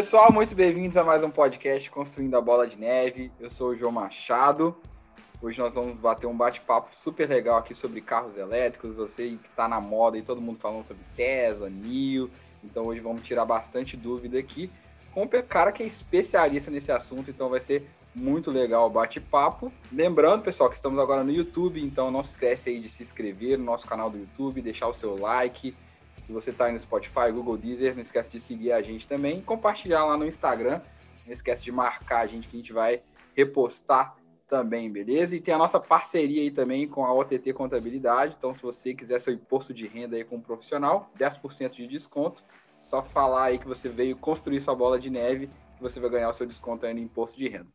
pessoal, muito bem-vindos a mais um podcast Construindo a Bola de Neve. Eu sou o João Machado. Hoje nós vamos bater um bate-papo super legal aqui sobre carros elétricos. Eu sei que está na moda e todo mundo falando sobre Tesla, NIO. Então hoje vamos tirar bastante dúvida aqui com um cara que é especialista nesse assunto, então vai ser muito legal o bate-papo. Lembrando, pessoal, que estamos agora no YouTube, então não se esquece aí de se inscrever no nosso canal do YouTube, deixar o seu like. Se você está aí no Spotify, Google Deezer, não esquece de seguir a gente também e compartilhar lá no Instagram. Não esquece de marcar a gente que a gente vai repostar também, beleza? E tem a nossa parceria aí também com a OTT Contabilidade. Então, se você quiser seu imposto de renda aí com um profissional, 10% de desconto. Só falar aí que você veio construir sua bola de neve e você vai ganhar o seu desconto aí no imposto de renda.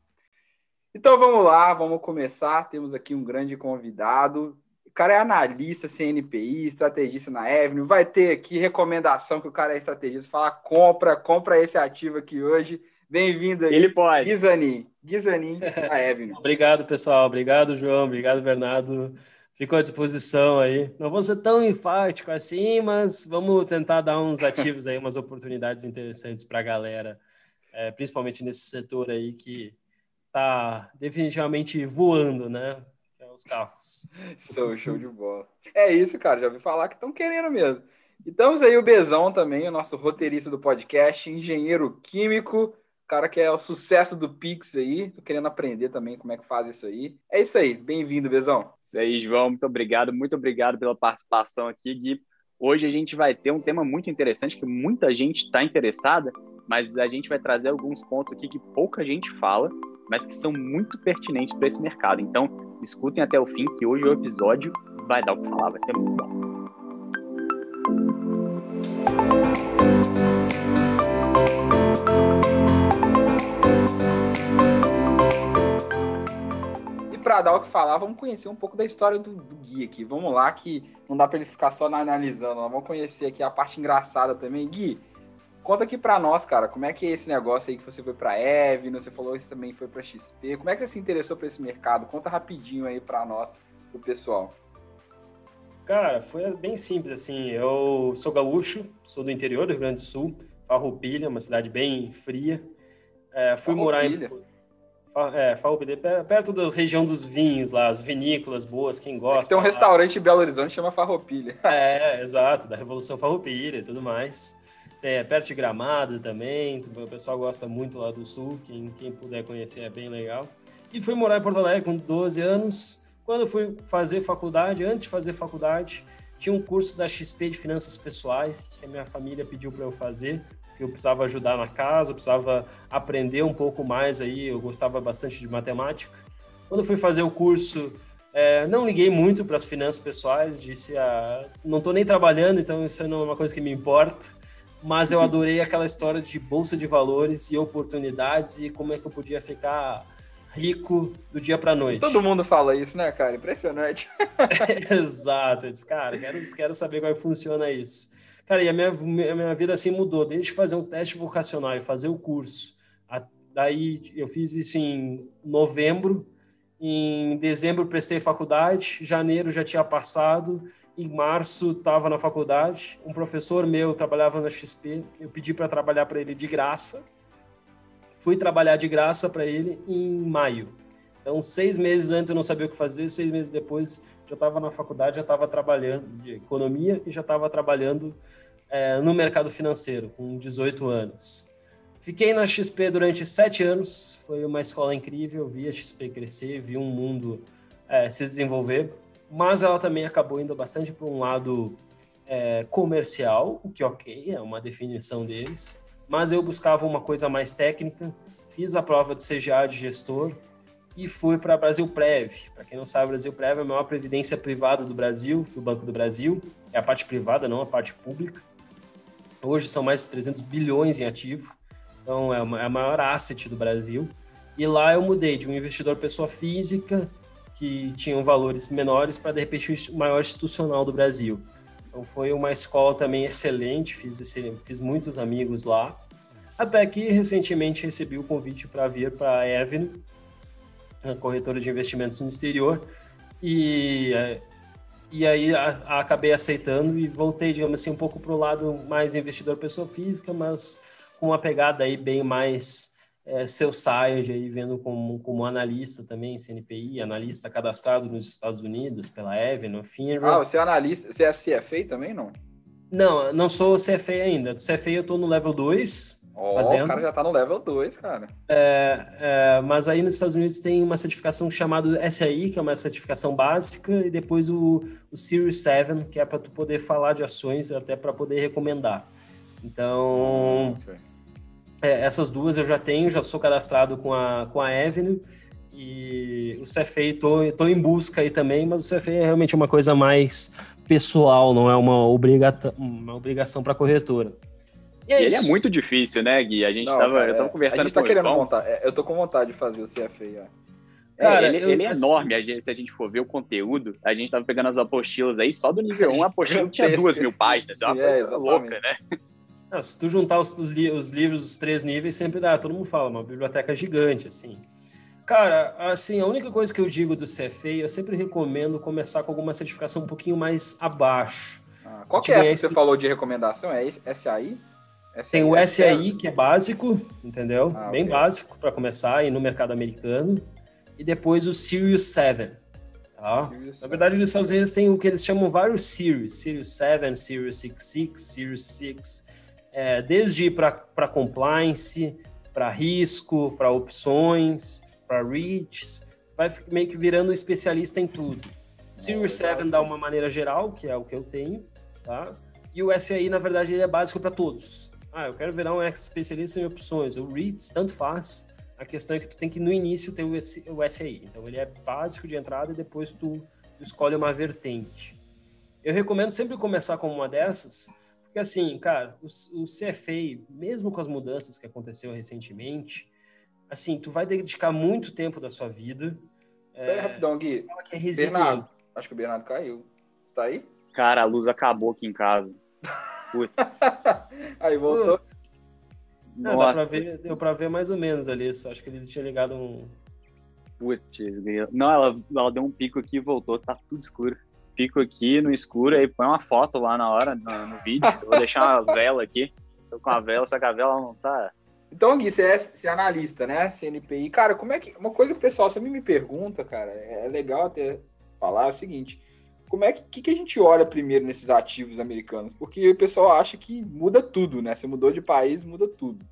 Então vamos lá, vamos começar. Temos aqui um grande convidado. O cara é analista, CNPI, estrategista na Avenue. Vai ter aqui recomendação que o cara é estrategista. Fala, compra, compra esse ativo aqui hoje. Bem-vindo aí. Ele pode. Guizanin, Guizanin da Avenue. Obrigado, pessoal. Obrigado, João. Obrigado, Bernardo. Fico à disposição aí. Não vou ser tão enfático assim, mas vamos tentar dar uns ativos aí, umas oportunidades interessantes para a galera, é, principalmente nesse setor aí que tá definitivamente voando, né? Os carros. Show, show de bola. É isso, cara. Já ouvi falar que estão querendo mesmo. E estamos aí o Bezão também, o nosso roteirista do podcast, engenheiro químico, cara que é o sucesso do Pix aí. Tô querendo aprender também como é que faz isso aí. É isso aí. Bem-vindo, Bezão. Isso aí, João. Muito obrigado. Muito obrigado pela participação aqui, Gui. Hoje a gente vai ter um tema muito interessante que muita gente está interessada, mas a gente vai trazer alguns pontos aqui que pouca gente fala mas que são muito pertinentes para esse mercado. Então, escutem até o fim, que hoje o episódio vai dar o que falar, vai ser muito bom. E para dar o que falar, vamos conhecer um pouco da história do, do Gui aqui. Vamos lá, que não dá para ele ficar só analisando, vamos conhecer aqui a parte engraçada também. Gui, Conta aqui para nós, cara, como é que é esse negócio aí que você foi para Evno, você falou que você também foi para XP. Como é que você se interessou por esse mercado? Conta rapidinho aí para nós, o pessoal. Cara, foi bem simples assim. Eu sou gaúcho, sou do interior do Rio Grande do Sul, Farroupilha, uma cidade bem fria. É, fui morar em é, Farroupilha, perto da região dos vinhos lá, as vinícolas boas, quem gosta. É tem um lá. restaurante em Belo Horizonte que chama Farroupilha. É, exato, da Revolução Farroupilha e tudo mais é, perto de Gramado também, o pessoal gosta muito lá do sul, quem, quem puder conhecer é bem legal. E fui morar em Porto Alegre com 12 anos. Quando fui fazer faculdade, antes de fazer faculdade, tinha um curso da XP de Finanças Pessoais, que a minha família pediu para eu fazer, que eu precisava ajudar na casa, precisava aprender um pouco mais aí, eu gostava bastante de matemática. Quando fui fazer o curso, é, não liguei muito para as finanças pessoais, disse, ah, não estou nem trabalhando, então isso não é uma coisa que me importa mas eu adorei aquela história de bolsa de valores e oportunidades e como é que eu podia ficar rico do dia para noite. Todo mundo fala isso, né, cara? Impressionante. Exato. Eu disse, cara, quero, quero saber como é que funciona isso. Cara, e a minha, a minha vida assim mudou, desde fazer um teste vocacional e fazer o curso. A, daí eu fiz isso em novembro, em dezembro prestei faculdade, janeiro já tinha passado em março estava na faculdade, um professor meu trabalhava na XP, eu pedi para trabalhar para ele de graça, fui trabalhar de graça para ele em maio. Então, seis meses antes eu não sabia o que fazer, seis meses depois já estava na faculdade, já estava trabalhando de economia e já estava trabalhando é, no mercado financeiro, com 18 anos. Fiquei na XP durante sete anos, foi uma escola incrível, vi a XP crescer, vi um mundo é, se desenvolver mas ela também acabou indo bastante para um lado é, comercial, o que ok, é uma definição deles, mas eu buscava uma coisa mais técnica, fiz a prova de CGA de gestor e fui para Brasil Prev. Para quem não sabe, Brasil Prev é a maior previdência privada do Brasil, do Banco do Brasil, é a parte privada, não a parte pública. Hoje são mais de 300 bilhões em ativo, então é, é a maior asset do Brasil. E lá eu mudei de um investidor pessoa física que tinham valores menores para de repente o maior institucional do Brasil. Então foi uma escola também excelente, fiz, fiz muitos amigos lá. Até que recentemente recebi o convite para vir para a Avenue, a corretora de investimentos no exterior, e, e aí a, a acabei aceitando e voltei, digamos assim, um pouco para o lado mais investidor pessoa física, mas com uma pegada aí bem mais é, seu site aí vendo como, como analista também, CNPI, analista cadastrado nos Estados Unidos pela Evan, FINRA. Ah, você é analista, você é CFA também, não? Não, não sou CFA ainda. Do CFA eu tô no level 2, Oh, fazendo. O cara já tá no level 2, cara. É, é, mas aí nos Estados Unidos tem uma certificação chamada SAI, que é uma certificação básica, e depois o, o Series 7, que é para tu poder falar de ações, até para poder recomendar. Então, okay. É, essas duas eu já tenho, já sou cadastrado com a, com a Avenue, e o CFA tô, tô em busca aí também, mas o CFA é realmente uma coisa mais pessoal, não é uma, obriga uma obrigação para a corretora. E, é e ele é muito difícil, né, Gui? A gente não, tava, cara, eu tava conversando a gente tá com querendo montar. É, eu tô com vontade de fazer o CFA. É. Cara, ele, eu, ele é assim, enorme. A gente, se a gente for ver o conteúdo, a gente tava pegando as apostilas aí, só do nível 1, a apostila tinha duas mil páginas. É uma é, coisa louca, né? Se tu juntar os, os, livros dos três níveis, sempre dá. Todo mundo fala, uma biblioteca gigante, assim. Cara, assim, a única coisa que eu digo do CFA, eu sempre recomendo começar com alguma certificação um pouquinho mais abaixo. Ah, qual que é essa que você falou de recomendação? É SAI? Tem o SAI, que é básico, entendeu? Ah, Bem okay. básico para começar aí no mercado americano. E depois o Sirius 7. Tá? Sirius Na verdade, nos Estados Unidos tem o que eles chamam vários Sirius. Sirius 7, Sirius 66, Sirius 6. É, desde para compliance, para risco, para opções, para reads. Vai meio que virando especialista em tudo. Sirius 7 dá uma maneira geral, que é o que eu tenho, tá? E o SAI, na verdade, ele é básico para todos. Ah, eu quero virar um especialista em opções. O REITs, tanto faz. A questão é que tu tem que, no início, ter o SAI. Então, ele é básico de entrada e depois tu, tu escolhe uma vertente. Eu recomendo sempre começar com uma dessas, porque, assim, cara, o, o CFA, mesmo com as mudanças que aconteceu recentemente, assim, tu vai dedicar muito tempo da sua vida. Pera é, rapidão, Gui. Que é Bernardo, acho que o Bernardo caiu. Tá aí? Cara, a luz acabou aqui em casa. Aí voltou. Não, dá pra ver, deu pra ver mais ou menos ali. Acho que ele tinha ligado um. Putz, não, ela, ela deu um pico aqui e voltou, tá tudo escuro. Pico aqui no escuro, aí põe uma foto lá na hora, no, no vídeo. Eu vou deixar uma vela aqui. Tô com a vela, só que a vela não tá. Então, Gui, você é, você é analista, né? CNPI. Cara, como é que. Uma coisa que o pessoal sempre me pergunta, cara, é legal até falar é o seguinte como é que, que, a gente olha primeiro nesses ativos americanos? Porque o pessoal acha que muda tudo, né? Você mudou de país, muda tudo.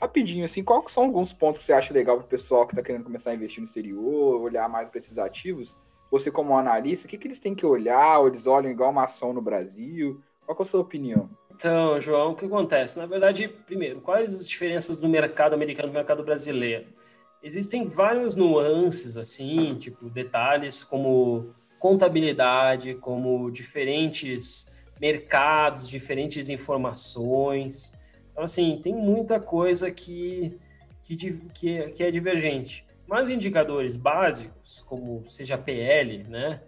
Rapidinho, assim, quais são alguns pontos que você acha legal para o pessoal que está querendo começar a investir no exterior, olhar mais para esses ativos? Você, como analista, o que, que eles têm que olhar? Ou eles olham igual uma ação no Brasil? Qual é a sua opinião? Então, João, o que acontece? Na verdade, primeiro, quais as diferenças do mercado americano e do mercado brasileiro? Existem várias nuances, assim, tipo, detalhes como contabilidade, como diferentes mercados, diferentes informações. Então, assim, tem muita coisa que, que, que, é, que é divergente. Mas indicadores básicos, como seja PL, né?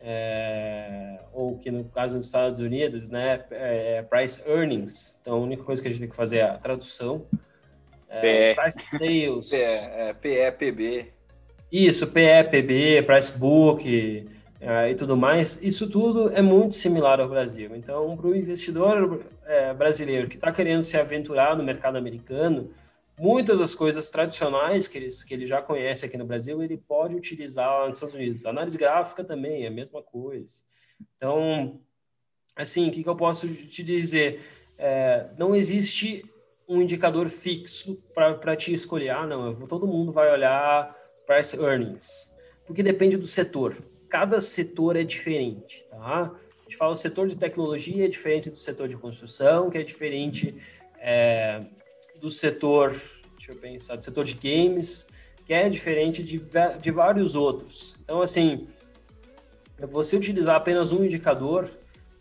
É, ou que no caso dos Estados Unidos, né, é price earnings. Então, a única coisa que a gente tem que fazer é a tradução. É, price sales. PE, é, PE, PB. Isso, PE, PB, price book, uh, e tudo mais, isso tudo é muito similar ao Brasil. Então, para o investidor é, brasileiro que está querendo se aventurar no mercado americano, muitas das coisas tradicionais que ele, que ele já conhece aqui no Brasil, ele pode utilizar lá nos Estados Unidos. Análise gráfica também é a mesma coisa. Então, assim, o que, que eu posso te dizer? É, não existe um indicador fixo para te escolher. Ah, não, vou, todo mundo vai olhar price earnings, porque depende do setor cada setor é diferente, tá? A gente fala o setor de tecnologia é diferente do setor de construção, que é diferente é, do setor, deixa eu pensar, do setor de games, que é diferente de, de vários outros. Então, assim, você utilizar apenas um indicador,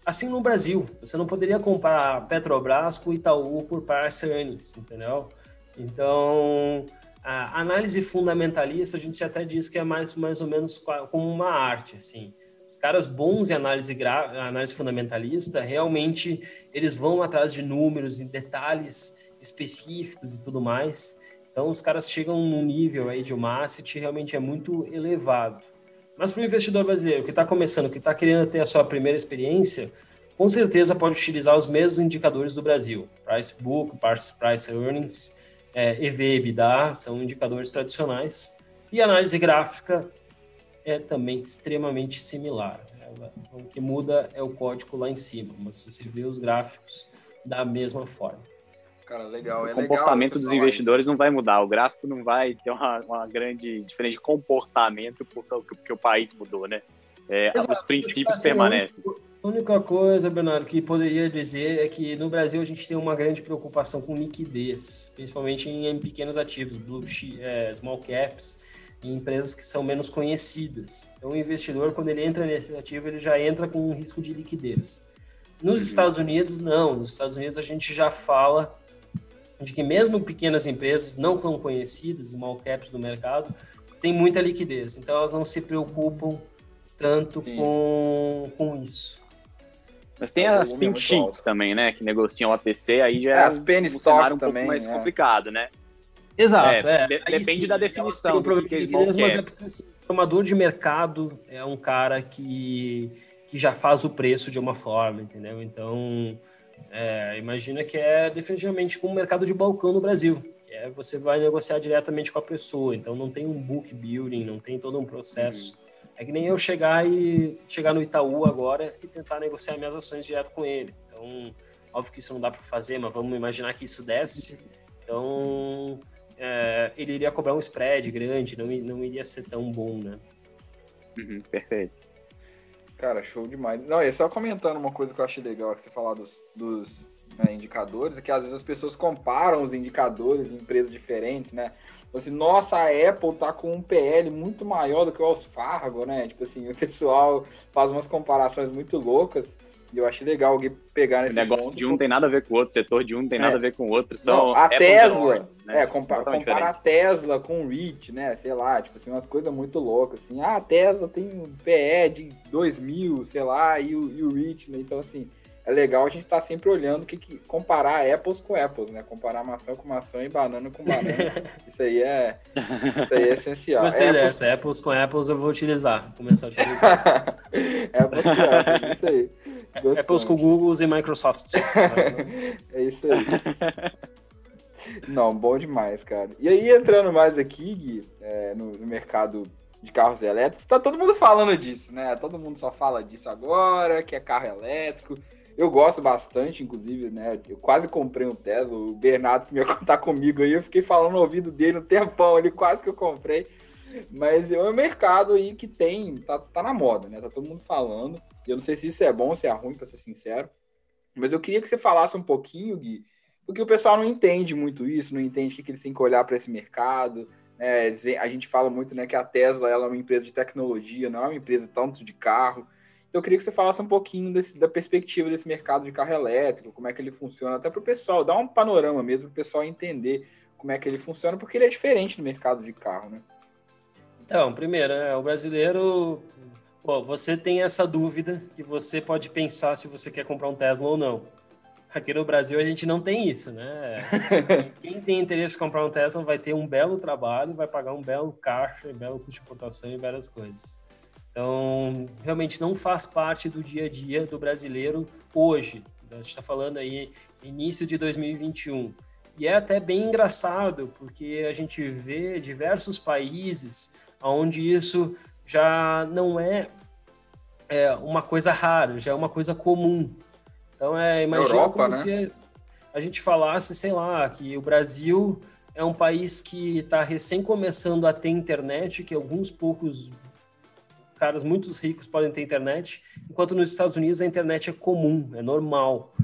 assim no Brasil, você não poderia comparar Petrobras com Itaú por parça earnings, entendeu? Então, a análise fundamentalista, a gente até diz que é mais, mais ou menos como uma arte, assim. Os caras bons em análise, análise fundamentalista, realmente, eles vão atrás de números e detalhes específicos e tudo mais. Então, os caras chegam num nível aí de uma asset realmente é muito elevado. Mas para o investidor brasileiro que está começando, que está querendo ter a sua primeira experiência, com certeza pode utilizar os mesmos indicadores do Brasil, Price Book, Price, Earnings, é, EV, EBITDA, são indicadores tradicionais, e análise gráfica é também extremamente similar. O que muda é o código lá em cima, mas você vê os gráficos da mesma forma. Cara, legal. É o comportamento dos investidores isso. não vai mudar, o gráfico não vai ter uma, uma grande diferença de comportamento porque, porque o país mudou, né? É, os princípios assim, permanecem. A única coisa, Bernardo, que poderia dizer é que no Brasil a gente tem uma grande preocupação com liquidez, principalmente em, em pequenos ativos, blue, é, small caps, em empresas que são menos conhecidas. Então, o investidor, quando ele entra nesse ativo, ele já entra com um risco de liquidez. Nos uhum. Estados Unidos, não. Nos Estados Unidos, a gente já fala de que mesmo pequenas empresas não tão conhecidas, small caps do mercado, tem muita liquidez. Então, elas não se preocupam tanto com, com isso. Mas tem as pink sheets também, né? Que negociam o ATC, aí já é, é as penny um stocks um também, mais é. complicado, né? Exato, é. é. De, depende sim, da definição. Um de liquidez, mas é assim, formador de mercado é um cara que, que já faz o preço de uma forma, entendeu? Então, é, imagina que é definitivamente como um mercado de balcão no Brasil. Que é você vai negociar diretamente com a pessoa, então não tem um book building, não tem todo um processo. Uhum é que nem eu chegar e chegar no Itaú agora e tentar negociar minhas ações direto com ele. Então, óbvio que isso não dá para fazer, mas vamos imaginar que isso desse. Então, é, ele iria cobrar um spread grande, não, não iria ser tão bom, né? Uhum, perfeito. Cara, show demais. Não, é só comentando uma coisa que eu achei legal que você falar dos, dos né, indicadores, é que às vezes as pessoas comparam os indicadores em empresas diferentes, né? assim, nossa, a Apple tá com um PL muito maior do que o Wells Fargo, né? Tipo assim, o pessoal faz umas comparações muito loucas. E eu achei legal alguém pegar nesse O negócio ponto, de um tem nada a ver com o outro, setor de um tem é. nada a ver com o outro. São Não, a Tesla, né? é, compa comparar a Tesla com o REIT, né? Sei lá, tipo assim, umas coisas muito loucas, assim. Ah, a Tesla tem um PE de 2 mil, sei lá, e o, e o REIT, né? Então, assim, é legal a gente estar tá sempre olhando que, que comparar apples com apples, né? Comparar maçã com maçã e banana com banana. isso aí é, isso aí é essencial. Gostei apples... dessa. Apples com apples eu vou utilizar. Vou começar a utilizar. apples com apples, isso aí. Gostei. Apples com Google e Microsoft. é isso aí. Não, bom demais, cara. E aí, entrando mais aqui, Gui, é, no, no mercado de carros elétricos, tá todo mundo falando disso, né? Todo mundo só fala disso agora, que é carro elétrico. Eu gosto bastante, inclusive, né? Eu quase comprei um Tesla. O Bernardo que ia contar comigo aí, eu fiquei falando no ouvido dele um tempão ali, quase que eu comprei. Mas é um mercado aí que tem, tá, tá na moda, né? Tá todo mundo falando. Eu não sei se isso é bom se é ruim, para ser sincero. Mas eu queria que você falasse um pouquinho, Gui, porque o pessoal não entende muito isso, não entende que, que eles têm que olhar para esse mercado. Né? A gente fala muito né, que a Tesla ela é uma empresa de tecnologia, não é uma empresa tanto de carro. Então, eu queria que você falasse um pouquinho desse, da perspectiva desse mercado de carro elétrico, como é que ele funciona, até para o pessoal, dar um panorama mesmo, para o pessoal entender como é que ele funciona, porque ele é diferente do mercado de carro, né? Então, primeiro, né, o brasileiro, pô, você tem essa dúvida que você pode pensar se você quer comprar um Tesla ou não. Aqui no Brasil a gente não tem isso, né? Quem tem interesse em comprar um Tesla vai ter um belo trabalho, vai pagar um belo caixa, um belo custo de importação e várias coisas. Então, realmente não faz parte do dia a dia do brasileiro hoje. A gente está falando aí início de 2021. E é até bem engraçado, porque a gente vê diversos países onde isso já não é, é uma coisa rara, já é uma coisa comum. Então, é, imagina Europa, como né? se a gente falasse, sei lá, que o Brasil é um país que está recém começando a ter internet, que alguns poucos caras muito ricos podem ter internet, enquanto nos Estados Unidos a internet é comum, é normal.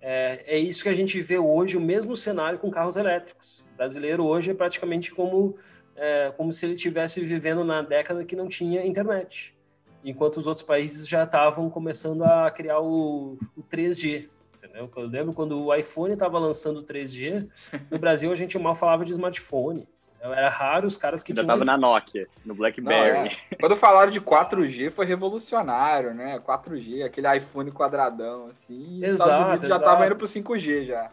É, é isso que a gente vê hoje, o mesmo cenário com carros elétricos. O brasileiro hoje é praticamente como, é, como se ele estivesse vivendo na década que não tinha internet, enquanto os outros países já estavam começando a criar o, o 3G. Entendeu? Eu lembro quando o iPhone estava lançando o 3G, no Brasil a gente mal falava de smartphone. Era raro os caras que Já tinham. tava na Nokia, no BlackBerry. Não, é. Quando falaram de 4G foi revolucionário, né? 4G, aquele iPhone quadradão, assim. Exato. já tava indo pro 5G já.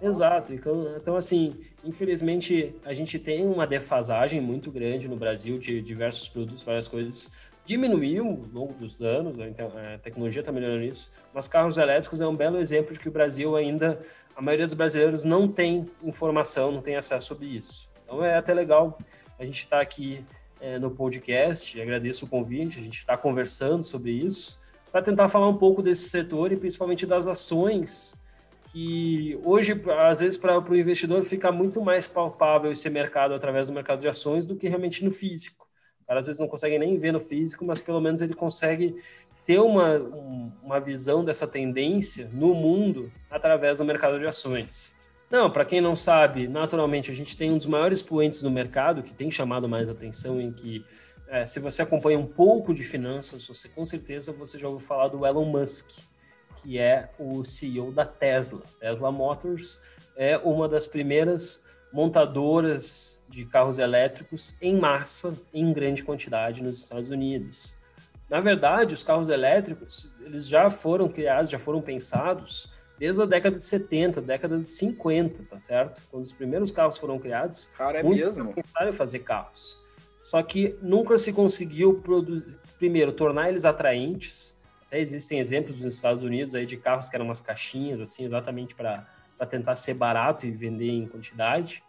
Exato. Então, então, assim, infelizmente, a gente tem uma defasagem muito grande no Brasil de diversos produtos, várias coisas. Diminuiu ao longo dos anos, né? então, a tecnologia está melhorando isso, mas carros elétricos é um belo exemplo de que o Brasil ainda, a maioria dos brasileiros não tem informação, não tem acesso sobre isso. Então é até legal a gente estar tá aqui é, no podcast, agradeço o convite, a gente está conversando sobre isso, para tentar falar um pouco desse setor e principalmente das ações que hoje, às vezes, para o investidor fica muito mais palpável esse mercado através do mercado de ações do que realmente no físico. O cara às vezes não consegue nem ver no físico, mas pelo menos ele consegue ter uma, uma visão dessa tendência no mundo através do mercado de ações. Não, para quem não sabe, naturalmente a gente tem um dos maiores poentes no mercado que tem chamado mais atenção em que é, se você acompanha um pouco de finanças, você com certeza você já ouviu falar do Elon Musk que é o CEO da Tesla. Tesla Motors é uma das primeiras montadoras de carros elétricos em massa, em grande quantidade nos Estados Unidos. Na verdade, os carros elétricos, eles já foram criados, já foram pensados desde a década de 70, década de 50, tá certo? Quando os primeiros carros foram criados, Cara, é mesmo. pensaram em fazer carros. Só que nunca se conseguiu primeiro tornar eles atraentes, até existem exemplos nos Estados Unidos aí de carros que eram umas caixinhas, assim, exatamente para tentar ser barato e vender em quantidade,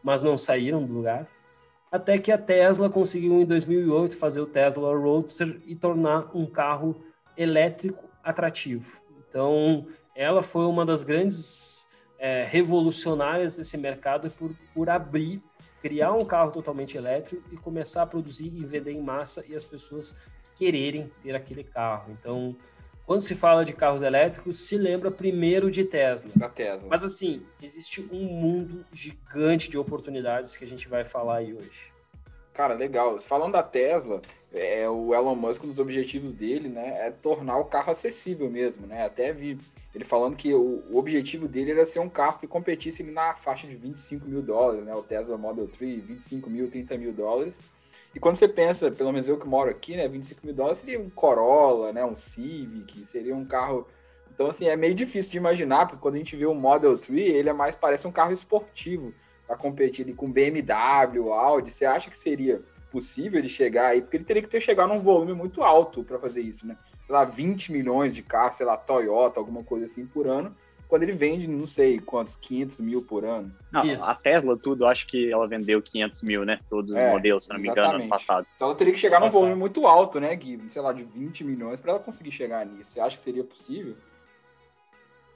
mas não saíram do lugar. Até que a Tesla conseguiu, em 2008, fazer o Tesla Roadster e tornar um carro elétrico atrativo. Então, ela foi uma das grandes é, revolucionárias desse mercado por, por abrir, criar um carro totalmente elétrico e começar a produzir e vender em massa e as pessoas quererem ter aquele carro. Então, quando se fala de carros elétricos, se lembra primeiro de Tesla. Da Tesla. Mas assim, existe um mundo gigante de oportunidades que a gente vai falar aí hoje. Cara, legal. Falando da Tesla, é, o Elon Musk, um dos objetivos dele, né, é tornar o carro acessível mesmo, né? Até vi ele falando que o, o objetivo dele era ser um carro que competisse na faixa de 25 mil dólares, né? O Tesla Model 3, 25 mil, 30 mil dólares. E quando você pensa, pelo menos eu que moro aqui, né, 25 mil dólares seria um Corolla, né, um Civic, seria um carro... Então, assim, é meio difícil de imaginar, porque quando a gente vê o Model 3, ele é mais, parece um carro esportivo, para competir ali com BMW, Audi, você acha que seria possível ele chegar aí? Porque ele teria que ter chegado num volume muito alto para fazer isso, né? Sei lá, 20 milhões de carros, sei lá, Toyota, alguma coisa assim por ano, quando ele vende, não sei quantos, 500 mil por ano. Não, Isso. a Tesla, tudo, acho que ela vendeu 500 mil, né? Todos os é, modelos, se não me engano, ano passado. Então ela teria que chegar num volume muito alto, né, Gui? Sei lá, de 20 milhões para ela conseguir chegar nisso. Você acha que seria possível?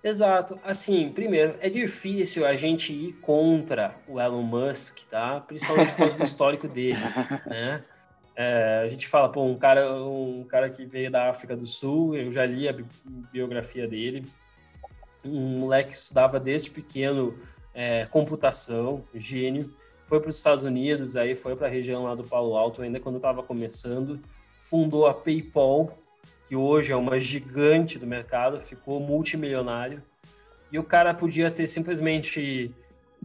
Exato. Assim, primeiro, é difícil a gente ir contra o Elon Musk, tá? Principalmente por causa do histórico dele, né? É, a gente fala, pô, um cara, um cara que veio da África do Sul, eu já li a biografia dele, um moleque que estudava desde pequeno é, computação, gênio, foi para os Estados Unidos, aí foi para a região lá do Palo Alto, ainda quando estava começando, fundou a PayPal, que hoje é uma gigante do mercado, ficou multimilionário, e o cara podia ter simplesmente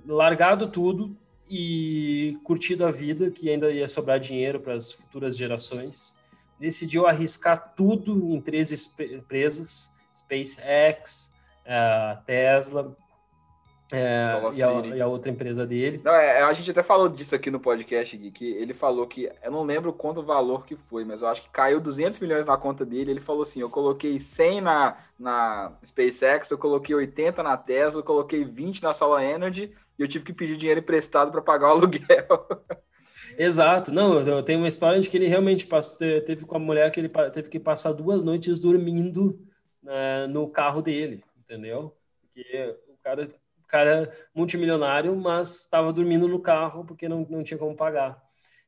largado tudo e curtido a vida, que ainda ia sobrar dinheiro para as futuras gerações. Decidiu arriscar tudo em três empresas, SpaceX, a Tesla é, e, a, e, a, outra empresa dele. Não, é, a gente até falou disso aqui no podcast, Gui, que ele falou que, eu não lembro quanto valor que foi, mas eu acho que caiu 200 milhões na conta dele, ele falou assim, eu coloquei 100 na, na SpaceX, eu coloquei 80 na Tesla, eu coloquei 20 na Solar Energy, e eu tive que pedir dinheiro emprestado para pagar o aluguel. Exato, não, eu tenho uma história de que ele realmente passou, teve com a mulher que ele teve que passar duas noites dormindo né, no carro dele entendeu? Porque o cara, o cara multimilionário, mas estava dormindo no carro porque não, não tinha como pagar.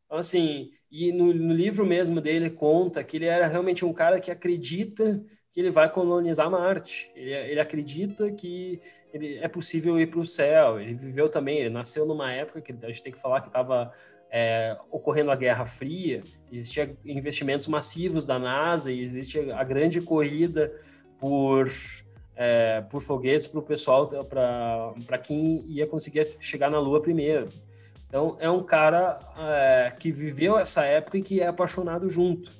Então, assim, e no, no livro mesmo dele conta que ele era realmente um cara que acredita que ele vai colonizar Marte. Ele, ele acredita que ele, é possível ir para o céu. Ele viveu também, ele nasceu numa época que a gente tem que falar que estava é, ocorrendo a Guerra Fria, existia investimentos massivos da NASA e existe a grande corrida por é, por foguetes para o pessoal, para quem ia conseguir chegar na Lua primeiro. Então, é um cara é, que viveu essa época e que é apaixonado junto.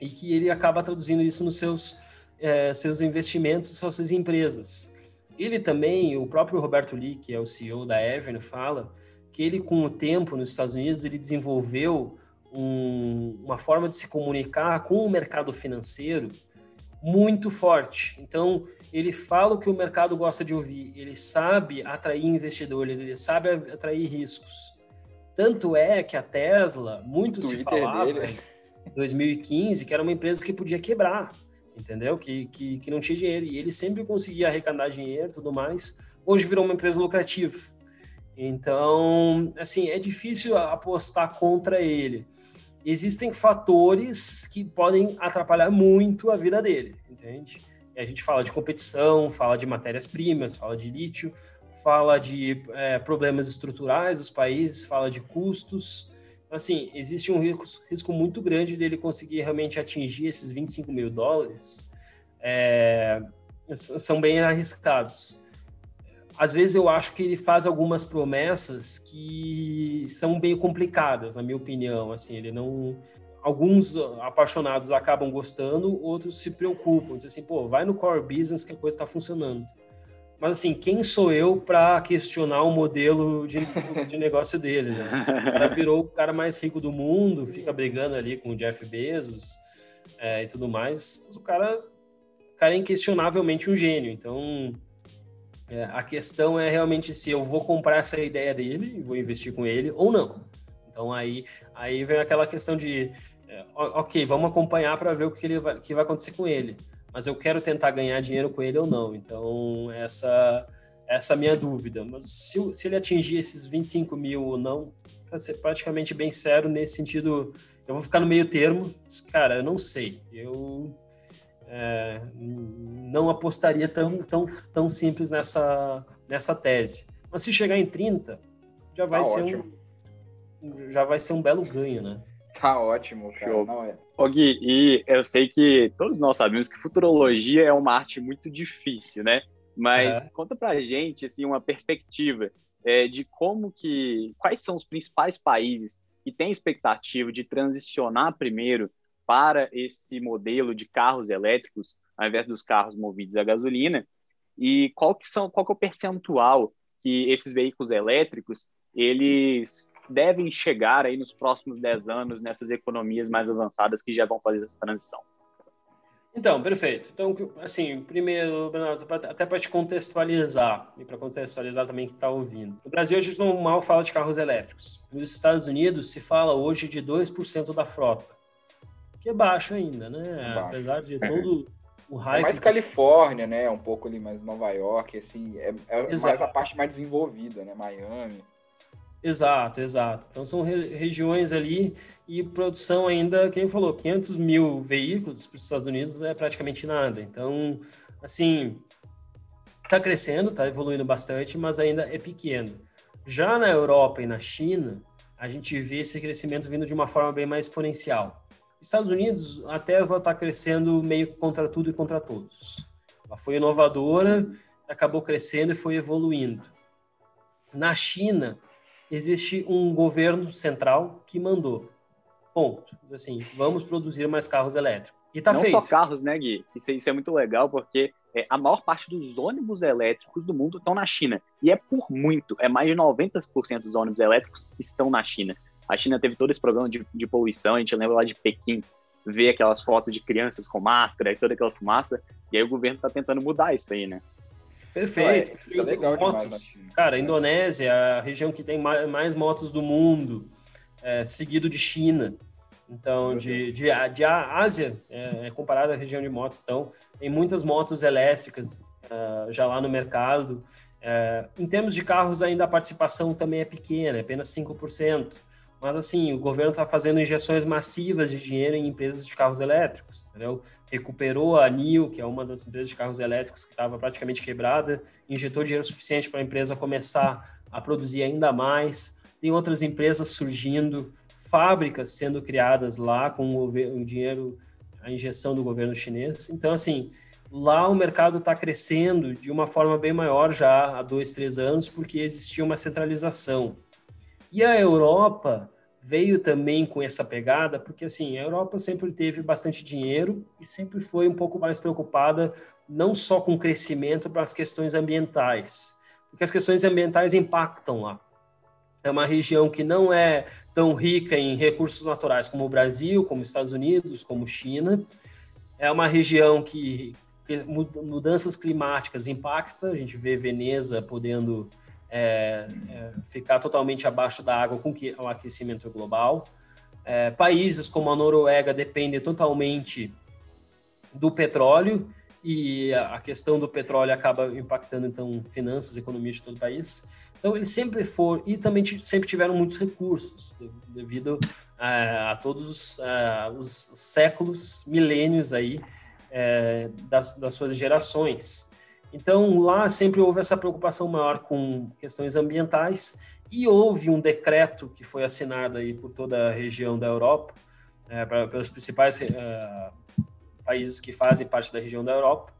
E que ele acaba traduzindo isso nos seus, é, seus investimentos, suas empresas. Ele também, o próprio Roberto Lee, que é o CEO da Evern, fala que ele, com o tempo nos Estados Unidos, ele desenvolveu um, uma forma de se comunicar com o mercado financeiro muito forte. Então, ele fala o que o mercado gosta de ouvir, ele sabe atrair investidores, ele sabe atrair riscos. Tanto é que a Tesla, muito se falava dele. em 2015 que era uma empresa que podia quebrar, entendeu? Que, que, que não tinha dinheiro. E ele sempre conseguia arrecadar dinheiro e tudo mais. Hoje virou uma empresa lucrativa. Então, assim, é difícil apostar contra ele. Existem fatores que podem atrapalhar muito a vida dele, entende? E a gente fala de competição, fala de matérias-primas, fala de lítio, fala de é, problemas estruturais dos países, fala de custos. Assim, existe um risco, risco, muito grande dele conseguir realmente atingir esses 25 mil dólares. É, são bem arriscados às vezes eu acho que ele faz algumas promessas que são bem complicadas, na minha opinião. Assim, ele não. Alguns apaixonados acabam gostando, outros se preocupam, dizem assim, pô, vai no core business que a coisa está funcionando. Mas assim, quem sou eu para questionar o modelo de, de negócio dele? Né? O cara virou o cara mais rico do mundo, fica brigando ali com o Jeff Bezos é, e tudo mais. Mas o cara, o cara é inquestionavelmente um gênio. Então, é, a questão é realmente se eu vou comprar essa ideia dele vou investir com ele ou não. Então aí, aí vem aquela questão de, é, ok, vamos acompanhar para ver o que, ele vai, que vai acontecer com ele. Mas eu quero tentar ganhar dinheiro com ele ou não. Então essa essa é a minha dúvida. Mas se, se ele atingir esses 25 mil ou não, para ser praticamente bem sério nesse sentido, eu vou ficar no meio termo. Cara, eu não sei. Eu é, não apostaria tão, tão, tão simples nessa, nessa tese. Mas se chegar em 30, já vai tá ser ótimo. um já vai ser um belo ganho, né? Tá ótimo, cara. Show. Não é. Ô Gui, e eu sei que todos nós sabemos que futurologia é uma arte muito difícil, né? Mas é. conta pra gente assim uma perspectiva é, de como que quais são os principais países que têm expectativa de transicionar primeiro para esse modelo de carros elétricos, ao invés dos carros movidos a gasolina, e qual que são qual que é o percentual que esses veículos elétricos eles devem chegar aí nos próximos 10 anos nessas economias mais avançadas que já vão fazer essa transição. Então, perfeito. Então, assim, primeiro, Bernardo, até para te contextualizar, e para contextualizar também quem está ouvindo. No Brasil, a gente não mal fala de carros elétricos. Nos Estados Unidos, se fala hoje de 2% da frota que é baixo ainda, né? É baixo. Apesar de todo o hype. É mais Califórnia, né? Um pouco ali mais Nova York, assim, é, é mais a parte mais desenvolvida, né? Miami. Exato, exato. Então são re regiões ali e produção ainda, quem falou, 500 mil veículos para os Estados Unidos é praticamente nada. Então, assim, está crescendo, está evoluindo bastante, mas ainda é pequeno. Já na Europa e na China, a gente vê esse crescimento vindo de uma forma bem mais exponencial. Estados Unidos, a Tesla está crescendo meio contra tudo e contra todos. Ela foi inovadora, acabou crescendo e foi evoluindo. Na China, existe um governo central que mandou. Ponto. Assim, vamos produzir mais carros elétricos. E tá Não feito. só carros, né, Gui? Isso, isso é muito legal, porque é, a maior parte dos ônibus elétricos do mundo estão na China. E é por muito, é mais de 90% dos ônibus elétricos estão na China. A China teve todo esse programa de, de poluição, a gente lembra lá de Pequim, ver aquelas fotos de crianças com máscara e toda aquela fumaça, e aí o governo está tentando mudar isso aí, né? Perfeito. É, é legal motos. Demais, assim. Cara, Indonésia, a região que tem mais, motos do mundo, é, seguido de China. Então, de, de, de, Ásia, é, é comparada à região de motos. Então, tem muitas motos elétricas uh, já lá no mercado. Uh, em termos de carros, ainda a participação também é pequena, é apenas 5%. Mas, assim, o governo está fazendo injeções massivas de dinheiro em empresas de carros elétricos, entendeu? Recuperou a NIO, que é uma das empresas de carros elétricos que estava praticamente quebrada, injetou dinheiro suficiente para a empresa começar a produzir ainda mais. Tem outras empresas surgindo, fábricas sendo criadas lá com o, o dinheiro, a injeção do governo chinês. Então, assim, lá o mercado está crescendo de uma forma bem maior já há dois, três anos, porque existia uma centralização. E a Europa veio também com essa pegada, porque assim, a Europa sempre teve bastante dinheiro e sempre foi um pouco mais preocupada não só com o crescimento, mas questões ambientais, porque as questões ambientais impactam lá. É uma região que não é tão rica em recursos naturais como o Brasil, como os Estados Unidos, como China. É uma região que mudanças climáticas impactam. A gente vê Veneza podendo é, é, ficar totalmente abaixo da água com o aquecimento global. É, países como a Noruega dependem totalmente do petróleo e a questão do petróleo acaba impactando então finanças, economia de todo o país. Então eles sempre foram e também sempre tiveram muitos recursos devido a, a todos os, a, os, séculos, milênios aí é, das, das suas gerações. Então, lá sempre houve essa preocupação maior com questões ambientais e houve um decreto que foi assinado aí por toda a região da Europa, é, pra, pelos principais é, países que fazem parte da região da Europa,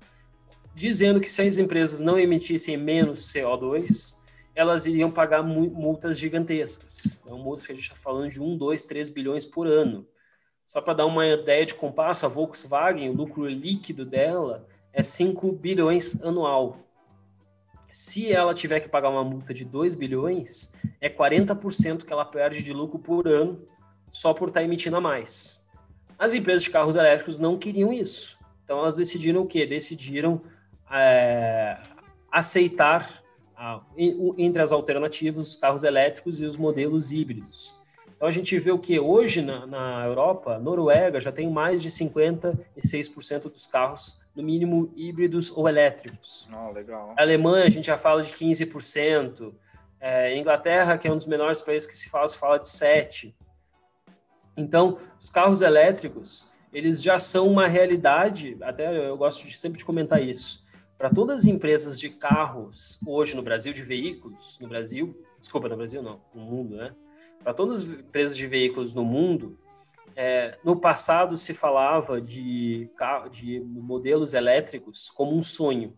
dizendo que se as empresas não emitissem menos CO2, elas iriam pagar multas gigantescas. Então, multas que a gente está falando de 1, 2, 3 bilhões por ano. Só para dar uma ideia de compasso, a Volkswagen, o lucro líquido dela é 5 bilhões anual. Se ela tiver que pagar uma multa de 2 bilhões, é 40% que ela perde de lucro por ano só por estar tá emitindo a mais. As empresas de carros elétricos não queriam isso. Então elas decidiram o quê? Decidiram é, aceitar a, entre as alternativas os carros elétricos e os modelos híbridos. Então a gente vê o que hoje na, na Europa, Noruega já tem mais de 56% dos carros no mínimo híbridos ou elétricos. Oh, legal. A Alemanha, a gente já fala de 15%. É, Inglaterra, que é um dos menores países que se fala, se fala de 7%. Então, os carros elétricos, eles já são uma realidade, até eu gosto de, sempre de comentar isso. Para todas as empresas de carros hoje no Brasil, de veículos no Brasil, desculpa, no Brasil não, no mundo, né? Para todas as empresas de veículos no mundo, é, no passado se falava de, de modelos elétricos como um sonho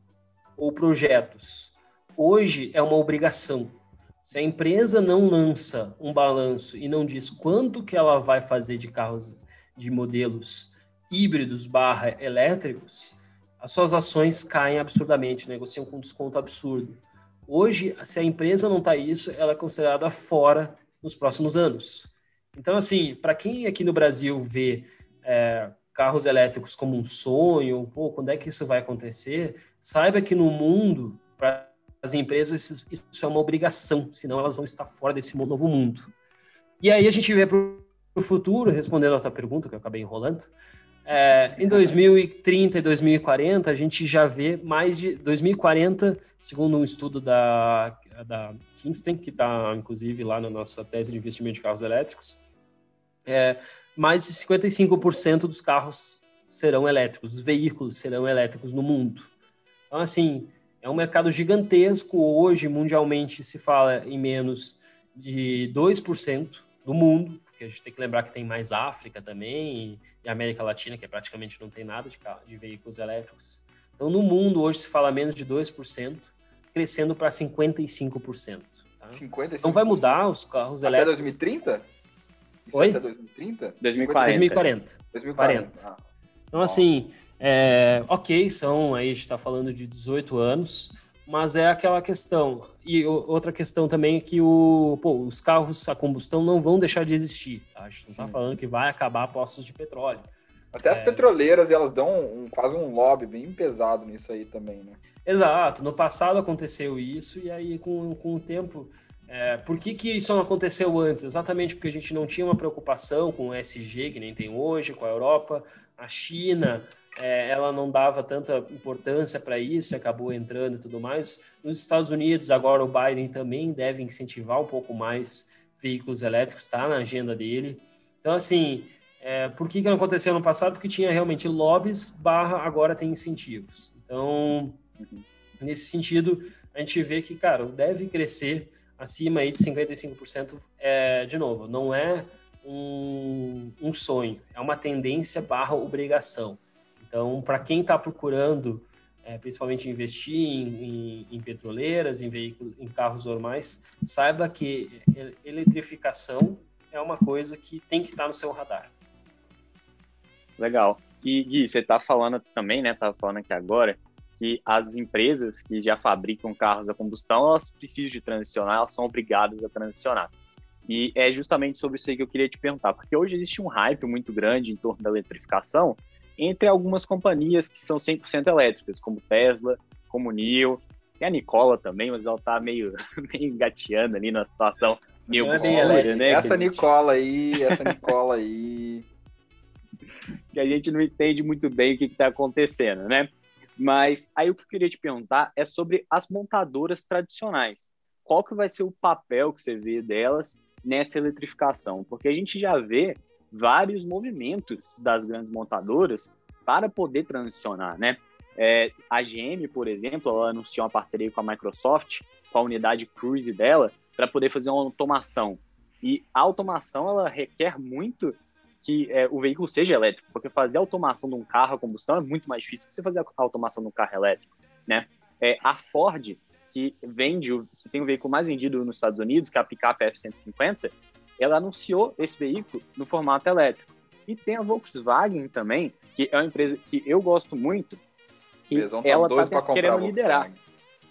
ou projetos. Hoje é uma obrigação. Se a empresa não lança um balanço e não diz quanto que ela vai fazer de carros de modelos híbridos barra elétricos, as suas ações caem absurdamente, negociam com desconto absurdo. Hoje, se a empresa não está isso, ela é considerada fora nos próximos anos. Então, assim, para quem aqui no Brasil vê é, carros elétricos como um sonho, pô, quando é que isso vai acontecer? Saiba que no mundo, para as empresas, isso é uma obrigação, senão elas vão estar fora desse novo mundo. E aí a gente vê para o futuro, respondendo a tua pergunta, que eu acabei enrolando, é, em 2030 e 2040, a gente já vê mais de 2040, segundo um estudo da, da Kingston, que está inclusive lá na nossa tese de investimento de carros elétricos, é, mais de 55% dos carros serão elétricos, os veículos serão elétricos no mundo. Então, assim, é um mercado gigantesco. Hoje, mundialmente, se fala em menos de 2% do mundo, porque a gente tem que lembrar que tem mais África também e América Latina, que é praticamente não tem nada de, de veículos elétricos. Então, no mundo, hoje se fala menos de 2%, crescendo para 55%. Tá? 55%. Então, vai mudar os carros Até elétricos. Até 2030? Isso Oi? até 2030? 2040. 2040. 2040. Ah. Então, assim, é, ok, são aí, a gente está falando de 18 anos, mas é aquela questão. E outra questão também é que o, pô, os carros a combustão não vão deixar de existir. Tá? A gente não está falando que vai acabar postos de petróleo. Até as é... petroleiras, elas dão um, fazem um lobby bem pesado nisso aí também, né? Exato. No passado aconteceu isso, e aí com, com o tempo é, por que, que isso não aconteceu antes? Exatamente porque a gente não tinha uma preocupação com o SG, que nem tem hoje, com a Europa. A China, é, ela não dava tanta importância para isso, acabou entrando e tudo mais. Nos Estados Unidos, agora o Biden também deve incentivar um pouco mais veículos elétricos, está na agenda dele. Então, assim, é, por que, que não aconteceu no passado? Porque tinha realmente lobbies, barra, agora tem incentivos. Então, uhum. nesse sentido, a gente vê que, cara, deve crescer acima aí de 55%, é, de novo, não é um, um sonho, é uma tendência barra obrigação. Então, para quem está procurando, é, principalmente investir em, em, em, petroleiras, em veículos, em carros normais, saiba que eletrificação é uma coisa que tem que estar no seu radar. Legal. E Gui, você está falando também, né? Estava falando aqui agora que as empresas que já fabricam carros a combustão, elas precisam de transicionar, elas são obrigadas a transicionar. E é justamente sobre isso aí que eu queria te perguntar, porque hoje existe um hype muito grande em torno da eletrificação entre algumas companhias que são 100% elétricas, como Tesla, como NIO, e a Nicola também, mas ela está meio, meio engateando ali na situação meio obscura, né? Essa Nicola aí, essa Nicola aí... que a gente não entende muito bem o que está acontecendo, né? Mas aí o que eu queria te perguntar é sobre as montadoras tradicionais. Qual que vai ser o papel que você vê delas nessa eletrificação? Porque a gente já vê vários movimentos das grandes montadoras para poder transicionar, né? É, a GM, por exemplo, ela anunciou uma parceria com a Microsoft, com a unidade Cruise dela, para poder fazer uma automação. E a automação, ela requer muito que é, o veículo seja elétrico, porque fazer a automação de um carro a combustão é muito mais difícil que você fazer a automação de um carro elétrico, né? É, a Ford, que vende, que tem o veículo mais vendido nos Estados Unidos, que é a picape F-150, ela anunciou esse veículo no formato elétrico. E tem a Volkswagen também, que é uma empresa que eu gosto muito, que tá ela está querendo liderar.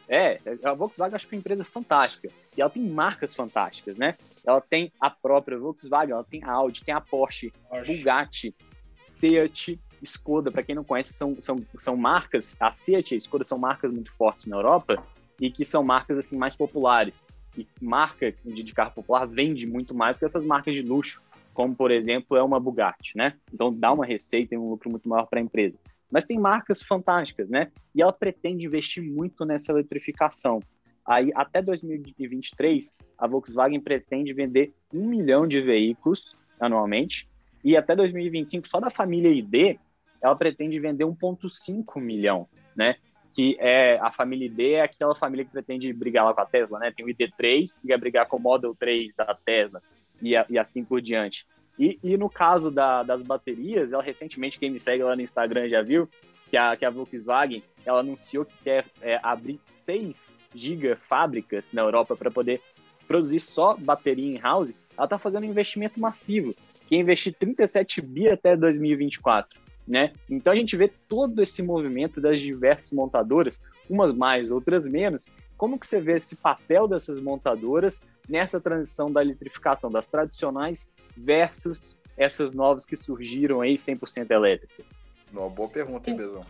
É, a Volkswagen acho que é uma empresa fantástica. E ela tem marcas fantásticas, né? Ela tem a própria Volkswagen, ela tem a Audi, tem a Porsche, Porsche. Bugatti, Seat, Skoda. Para quem não conhece, são, são, são marcas. A Seat e a Skoda são marcas muito fortes na Europa e que são marcas assim mais populares. E marca de carro popular vende muito mais que essas marcas de luxo, como por exemplo é uma Bugatti, né? Então dá uma receita e um lucro muito maior para a empresa. Mas tem marcas fantásticas, né? E ela pretende investir muito nessa eletrificação. Aí, até 2023, a Volkswagen pretende vender um milhão de veículos anualmente. E até 2025, só da família ID, ela pretende vender 1,5 milhão, né? Que é a família ID é aquela família que pretende brigar lá com a Tesla, né? Tem o ID3 que vai brigar com o Model 3 da Tesla e, e assim por diante. E, e no caso da, das baterias, ela recentemente, quem me segue lá no Instagram já viu, que a, que a Volkswagen ela anunciou que quer é, abrir 6 gigafábricas na Europa para poder produzir só bateria in-house. Ela está fazendo um investimento massivo, que é investir 37 bi até 2024. Né? Então a gente vê todo esse movimento das diversas montadoras, umas mais, outras menos. Como que você vê esse papel dessas montadoras nessa transição da eletrificação das tradicionais versus essas novas que surgiram aí 100% elétricas? Uma boa pergunta, hein, Bezão?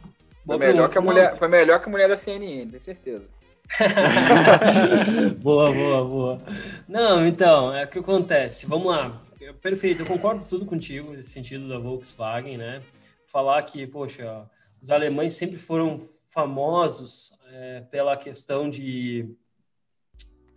Foi melhor, que a mulher, foi melhor que a mulher da CNN, tenho certeza. boa, boa, boa. Não, então, é o que acontece. Vamos lá. Perfeito, eu concordo tudo contigo nesse sentido da Volkswagen, né? Falar que, poxa, os alemães sempre foram famosos é, pela questão de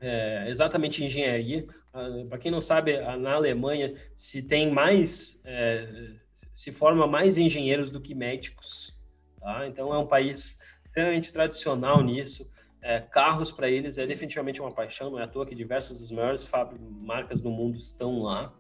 é, exatamente engenharia. Ah, Para quem não sabe, na Alemanha se tem mais, é, se forma mais engenheiros do que médicos. Tá? Então é um país extremamente tradicional nisso. É, carros para eles é definitivamente uma paixão, não é à toa que diversas das maiores marcas do mundo estão lá.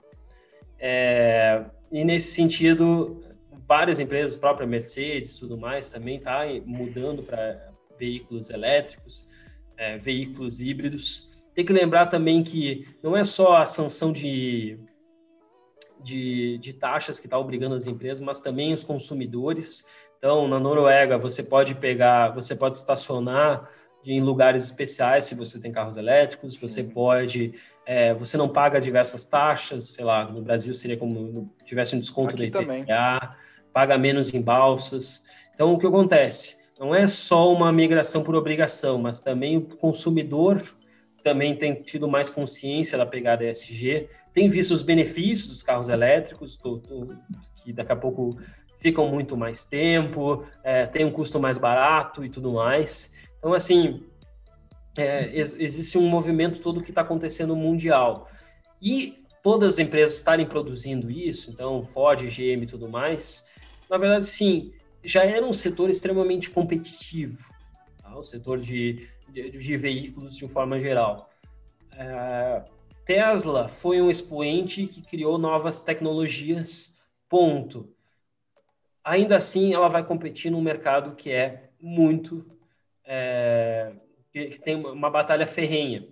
É, e nesse sentido, várias empresas, própria Mercedes, tudo mais, também está mudando para veículos elétricos, é, veículos híbridos. Tem que lembrar também que não é só a sanção de, de, de taxas que está obrigando as empresas, mas também os consumidores. Então, na Noruega, você pode pegar, você pode estacionar em lugares especiais se você tem carros elétricos, você pode, é, você não paga diversas taxas, sei lá, no Brasil seria como tivesse um desconto Aqui da IPVA, paga menos em balsas. Então, o que acontece? Não é só uma migração por obrigação, mas também o consumidor também tem tido mais consciência da pegada ESG, tem visto os benefícios dos carros elétricos, tô, tô, que daqui a pouco ficam muito mais tempo, é, tem um custo mais barato e tudo mais. Então, assim, é, existe um movimento todo que está acontecendo mundial. E todas as empresas estarem produzindo isso, então Ford, GM e tudo mais, na verdade, sim, já era um setor extremamente competitivo. Tá? O setor de de, de veículos de forma geral. É, Tesla foi um expoente que criou novas tecnologias, ponto. Ainda assim, ela vai competir num mercado que é muito. É, que, que, tem uma batalha ferrenha.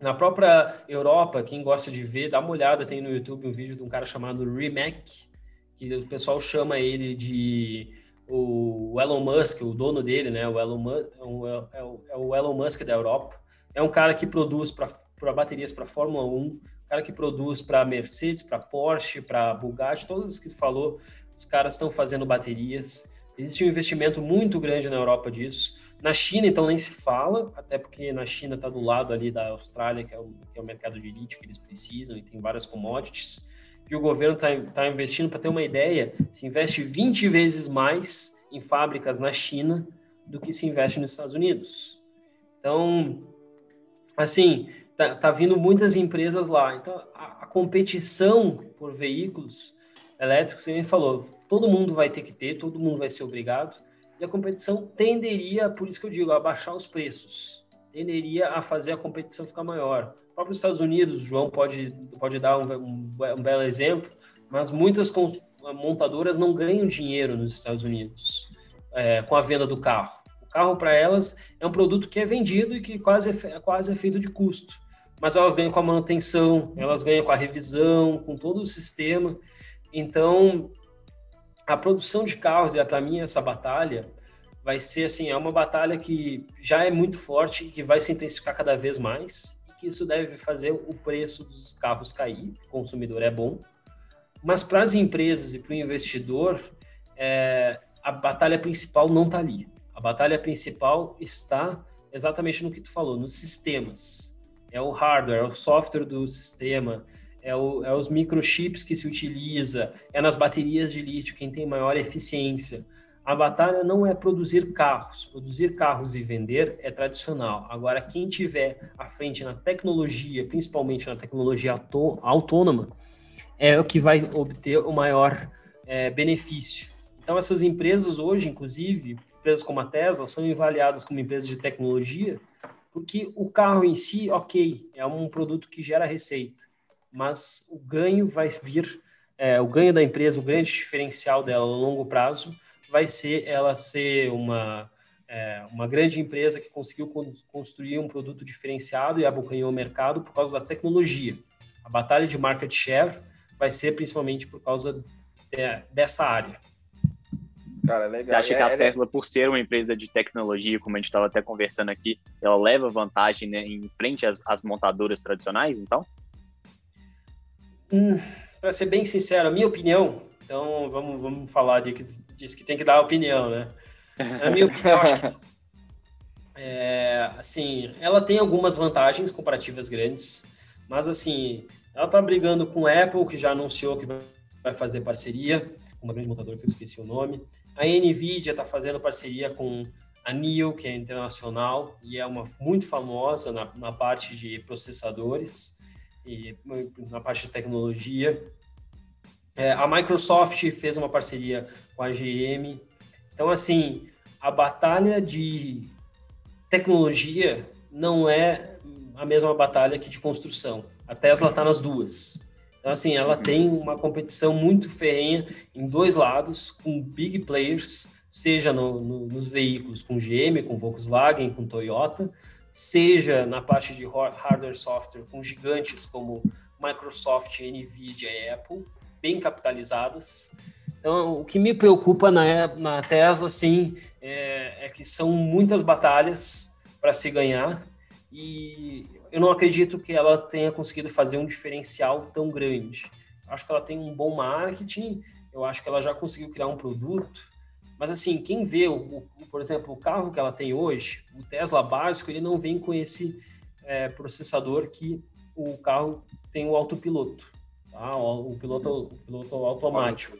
Na própria Europa, quem gosta de ver, dá uma olhada, tem no YouTube um vídeo de um cara chamado Rimac, que o pessoal chama ele de o Elon Musk, o dono dele, né? O Elon, é, o, é o Elon Musk da Europa. É um cara que produz para baterias para Fórmula 1, cara que produz para Mercedes, para Porsche, para Bugatti, todas as que falou, os caras estão fazendo baterias. Existe um investimento muito grande na Europa disso. Na China, então, nem se fala, até porque na China está do lado ali da Austrália, que é, o, que é o mercado de lítio que eles precisam, e tem várias commodities. E o governo está tá investindo, para ter uma ideia, se investe 20 vezes mais em fábricas na China do que se investe nos Estados Unidos. Então, assim, tá, tá vindo muitas empresas lá. Então, a, a competição por veículos elétricos, a gente falou, todo mundo vai ter que ter, todo mundo vai ser obrigado, e a competição tenderia, por isso que eu digo, a baixar os preços, tenderia a fazer a competição ficar maior. O próprio Estados Unidos, o João pode, pode dar um, um, um belo exemplo, mas muitas montadoras não ganham dinheiro nos Estados Unidos é, com a venda do carro. O carro, para elas, é um produto que é vendido e que quase é, quase é feito de custo. Mas elas ganham com a manutenção, elas ganham com a revisão, com todo o sistema. Então, a produção de carros, e para mim essa batalha vai ser assim, é uma batalha que já é muito forte e que vai se intensificar cada vez mais, e que isso deve fazer o preço dos carros cair, o consumidor é bom, mas para as empresas e para o investidor, é, a batalha principal não está ali. A batalha principal está exatamente no que tu falou, nos sistemas. É o hardware, é o software do sistema, é, o, é os microchips que se utiliza, é nas baterias de lítio quem tem maior eficiência. A batalha não é produzir carros. Produzir carros e vender é tradicional. Agora, quem tiver à frente na tecnologia, principalmente na tecnologia autônoma, é o que vai obter o maior é, benefício. Então, essas empresas hoje, inclusive, empresas como a Tesla, são avaliadas como empresas de tecnologia, porque o carro em si, ok, é um produto que gera receita mas o ganho vai vir, é, o ganho da empresa, o grande diferencial dela no longo prazo vai ser ela ser uma, é, uma grande empresa que conseguiu construir um produto diferenciado e abocanhou o mercado por causa da tecnologia. A batalha de market share vai ser principalmente por causa de, dessa área. Cara, legal. Você acha que a é, é Tesla, por ser uma empresa de tecnologia, como a gente estava até conversando aqui, ela leva vantagem né, em frente às, às montadoras tradicionais, então? Hum, para ser bem sincero, a minha opinião, então vamos, vamos falar de que diz que tem que dar opinião, né? A minha opinião, acho que, é, assim, ela tem algumas vantagens comparativas grandes, mas assim, ela está brigando com a Apple, que já anunciou que vai fazer parceria, uma grande montadora que eu esqueci o nome. A Nvidia está fazendo parceria com a NIO, que é internacional e é uma muito famosa na, na parte de processadores e na parte de tecnologia. É, a Microsoft fez uma parceria com a GM. Então, assim, a batalha de tecnologia não é a mesma batalha que de construção. A Tesla está nas duas. Então, assim, ela uhum. tem uma competição muito ferrenha em dois lados, com big players, seja no, no, nos veículos com GM, com Volkswagen, com Toyota, seja na parte de hardware e software com gigantes como Microsoft, Nvidia e Apple, bem capitalizadas. Então, o que me preocupa na, na Tesla, sim, é, é que são muitas batalhas para se ganhar e eu não acredito que ela tenha conseguido fazer um diferencial tão grande. Acho que ela tem um bom marketing, eu acho que ela já conseguiu criar um produto, mas assim, quem vê, o, o, por exemplo, o carro que ela tem hoje, o Tesla básico, ele não vem com esse é, processador que o carro tem o autopiloto, tá? o, o piloto, o piloto automático.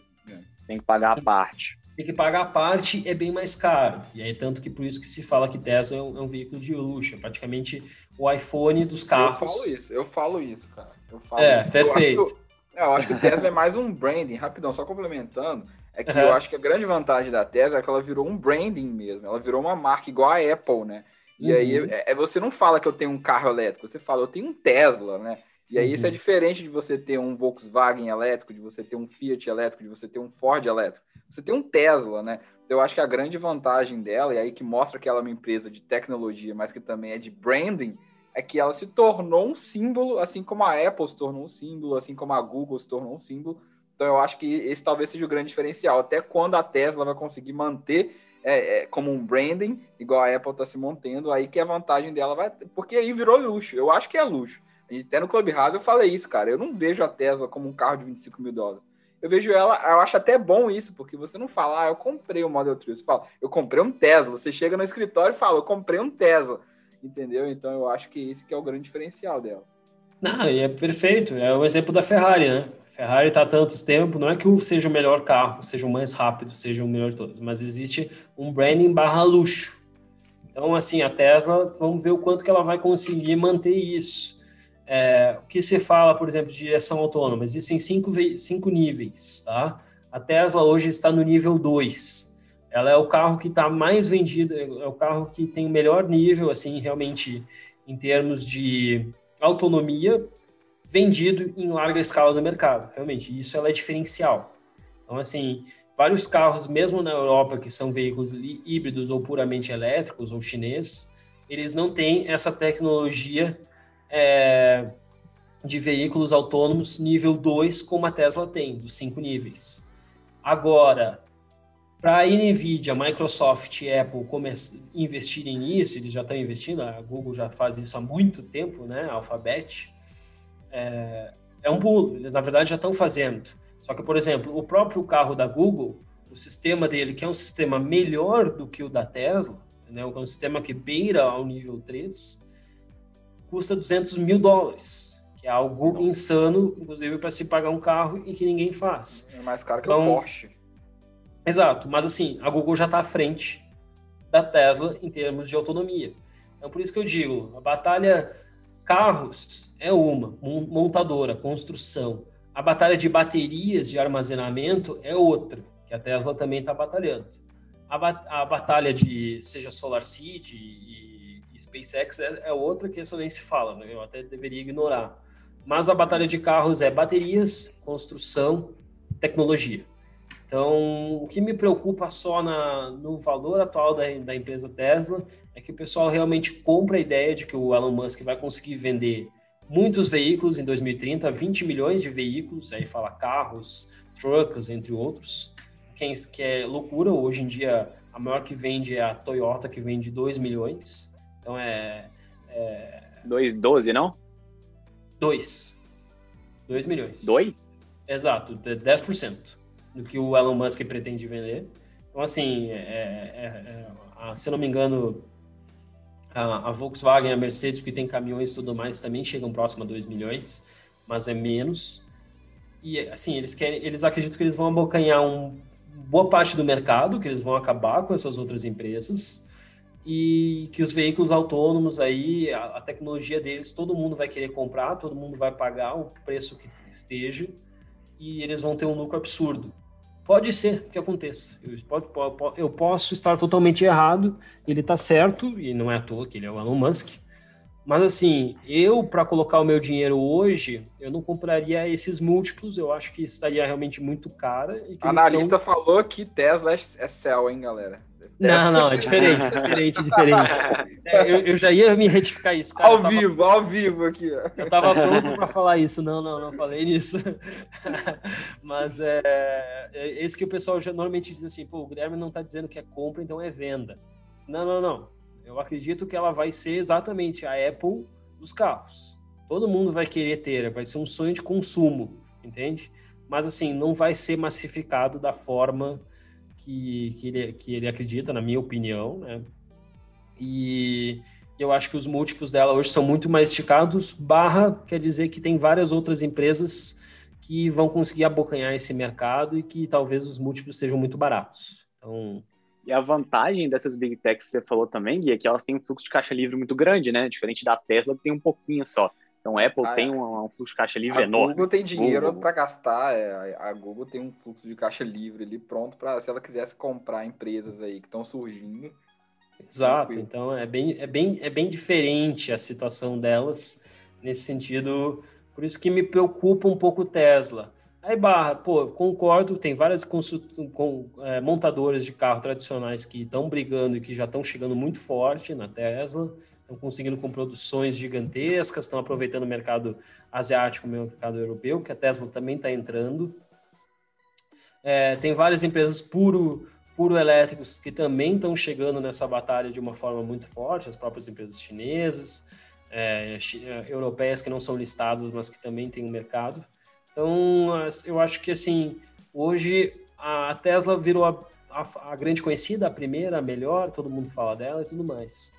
Tem que pagar a parte. Tem que pagar a parte, é bem mais caro. E aí, tanto que por isso que se fala que Tesla é um, é um veículo de luxo, é praticamente o iPhone dos carros. Eu falo isso, eu falo isso, cara. Eu falo é, isso. perfeito. Eu acho, que, eu acho que o Tesla é mais um branding, rapidão, só complementando é que uhum. eu acho que a grande vantagem da Tesla é que ela virou um branding mesmo. Ela virou uma marca igual a Apple, né? E uhum. aí é, é, você não fala que eu tenho um carro elétrico, você fala eu tenho um Tesla, né? E aí uhum. isso é uhum. diferente de você ter um Volkswagen elétrico, de você ter um Fiat elétrico, de você ter um Ford elétrico. Você tem um Tesla, né? Eu acho que a grande vantagem dela, e aí que mostra que ela é uma empresa de tecnologia, mas que também é de branding, é que ela se tornou um símbolo, assim como a Apple se tornou um símbolo, assim como a Google se tornou um símbolo. Então eu acho que esse talvez seja o grande diferencial. Até quando a Tesla vai conseguir manter é, é, como um branding, igual a Apple está se mantendo, aí que a vantagem dela vai. Porque aí virou luxo. Eu acho que é luxo. Até no Clubhouse eu falei isso, cara. Eu não vejo a Tesla como um carro de 25 mil dólares. Eu vejo ela, eu acho até bom isso, porque você não fala, ah, eu comprei um Model 3. Você fala, eu comprei um Tesla. Você chega no escritório e fala, eu comprei um Tesla. Entendeu? Então eu acho que esse que é o grande diferencial dela. Não, e é perfeito. É o exemplo da Ferrari, né? Ferrari está há tantos tempos, não é que seja o melhor carro, seja o mais rápido, seja o melhor de todos, mas existe um branding barra luxo. Então, assim, a Tesla, vamos ver o quanto que ela vai conseguir manter isso. É, o que se fala, por exemplo, de direção autônoma? Existem cinco, cinco níveis, tá? A Tesla hoje está no nível 2. Ela é o carro que está mais vendido, é o carro que tem o melhor nível, assim, realmente, em termos de autonomia, vendido em larga escala no mercado. Realmente, isso ela é diferencial. Então, assim, vários carros, mesmo na Europa, que são veículos híbridos ou puramente elétricos ou chinês, eles não têm essa tecnologia é, de veículos autônomos nível 2 como a Tesla tem, dos cinco níveis. Agora, para a NVIDIA, Microsoft e Apple investirem nisso, eles já estão investindo, a Google já faz isso há muito tempo, né? A Alphabet, é, é um pulo. Eles, na verdade, já estão fazendo. Só que, por exemplo, o próprio carro da Google, o sistema dele, que é um sistema melhor do que o da Tesla, né, é um sistema que beira ao nível 3, custa 200 mil dólares, que é algo Não. insano, inclusive, para se pagar um carro e que ninguém faz. É mais caro que então, o Porsche. Exato, mas assim, a Google já está à frente da Tesla em termos de autonomia. Então, por isso que eu digo, a batalha Carros é uma, montadora, construção. A batalha de baterias de armazenamento é outra, que a Tesla também está batalhando. A, ba a, batalha de, seja SolarCity e, e SpaceX é, é, outra que essa nem se fala, né? eu até deveria ignorar. Mas a batalha de carros é baterias, construção, tecnologia. Então, o que me preocupa só na, no valor atual da, da empresa Tesla é que o pessoal realmente compra a ideia de que o Elon Musk vai conseguir vender muitos veículos em 2030, 20 milhões de veículos, aí fala carros, trucks, entre outros, que, que é loucura. Hoje em dia, a maior que vende é a Toyota, que vende 2 milhões. Então, é... é... 2,12, não? 2. 2 milhões. 2? Exato, 10% do que o Elon Musk pretende vender. Então, assim, é, é, é, se eu não me engano, a, a, Volkswagen, a Mercedes, que tem caminhões e tudo mais, também chegam próximo a 2 milhões, mas é menos. E, assim, eles querem, eles acreditam que eles vão abocanhar um, boa parte do mercado, que eles vão acabar com essas outras empresas e que os veículos autônomos aí, a, a, tecnologia deles, todo mundo vai querer comprar, todo mundo vai pagar o preço que esteja e eles vão ter um lucro absurdo. Pode ser que aconteça. Eu, pode, pode, eu posso estar totalmente errado, ele está certo, e não é à toa que ele é o Elon Musk. Mas assim, eu, para colocar o meu dinheiro hoje, eu não compraria esses múltiplos, eu acho que estaria realmente muito cara. A analista estão... falou que Tesla é céu, hein, galera? Não, não, é diferente, diferente, diferente. É, eu, eu, já ia me retificar isso. Cara, ao tava, vivo, ao vivo aqui. Ó. Eu tava pronto para falar isso. Não, não, não falei nisso. Mas é, é esse que o pessoal já normalmente diz assim, pô, o Guilherme não tá dizendo que é compra, então é venda. Não, não, não. Eu acredito que ela vai ser exatamente a Apple dos carros. Todo mundo vai querer ter, vai ser um sonho de consumo, entende? Mas assim, não vai ser massificado da forma que, que, ele, que ele acredita, na minha opinião, né? E eu acho que os múltiplos dela hoje são muito mais esticados, barra quer dizer que tem várias outras empresas que vão conseguir abocanhar esse mercado e que talvez os múltiplos sejam muito baratos. Então, e a vantagem dessas big techs que você falou também, Gui, é que elas têm um fluxo de caixa livre muito grande, né? Diferente da Tesla, que tem um pouquinho só. Então, a Apple ah, tem é. um, um, fluxo de caixa livre a enorme. A Google tem dinheiro para gastar, é, a Google tem um fluxo de caixa livre ali pronto para, se ela quisesse comprar empresas aí que estão surgindo. Exato, tranquilo. então é bem, é, bem, é bem diferente a situação delas nesse sentido. Por isso que me preocupa um pouco Tesla. Aí, barra, pô, concordo, tem várias com, é, montadoras de carro tradicionais que estão brigando e que já estão chegando muito forte na Tesla estão conseguindo com produções gigantescas, estão aproveitando o mercado asiático, o mercado europeu, que a Tesla também está entrando. É, tem várias empresas puro, puro elétricos que também estão chegando nessa batalha de uma forma muito forte, as próprias empresas chinesas, é, é europeias que não são listadas, mas que também têm um mercado. Então, eu acho que assim, hoje a Tesla virou a, a, a grande conhecida, a primeira, a melhor, todo mundo fala dela e tudo mais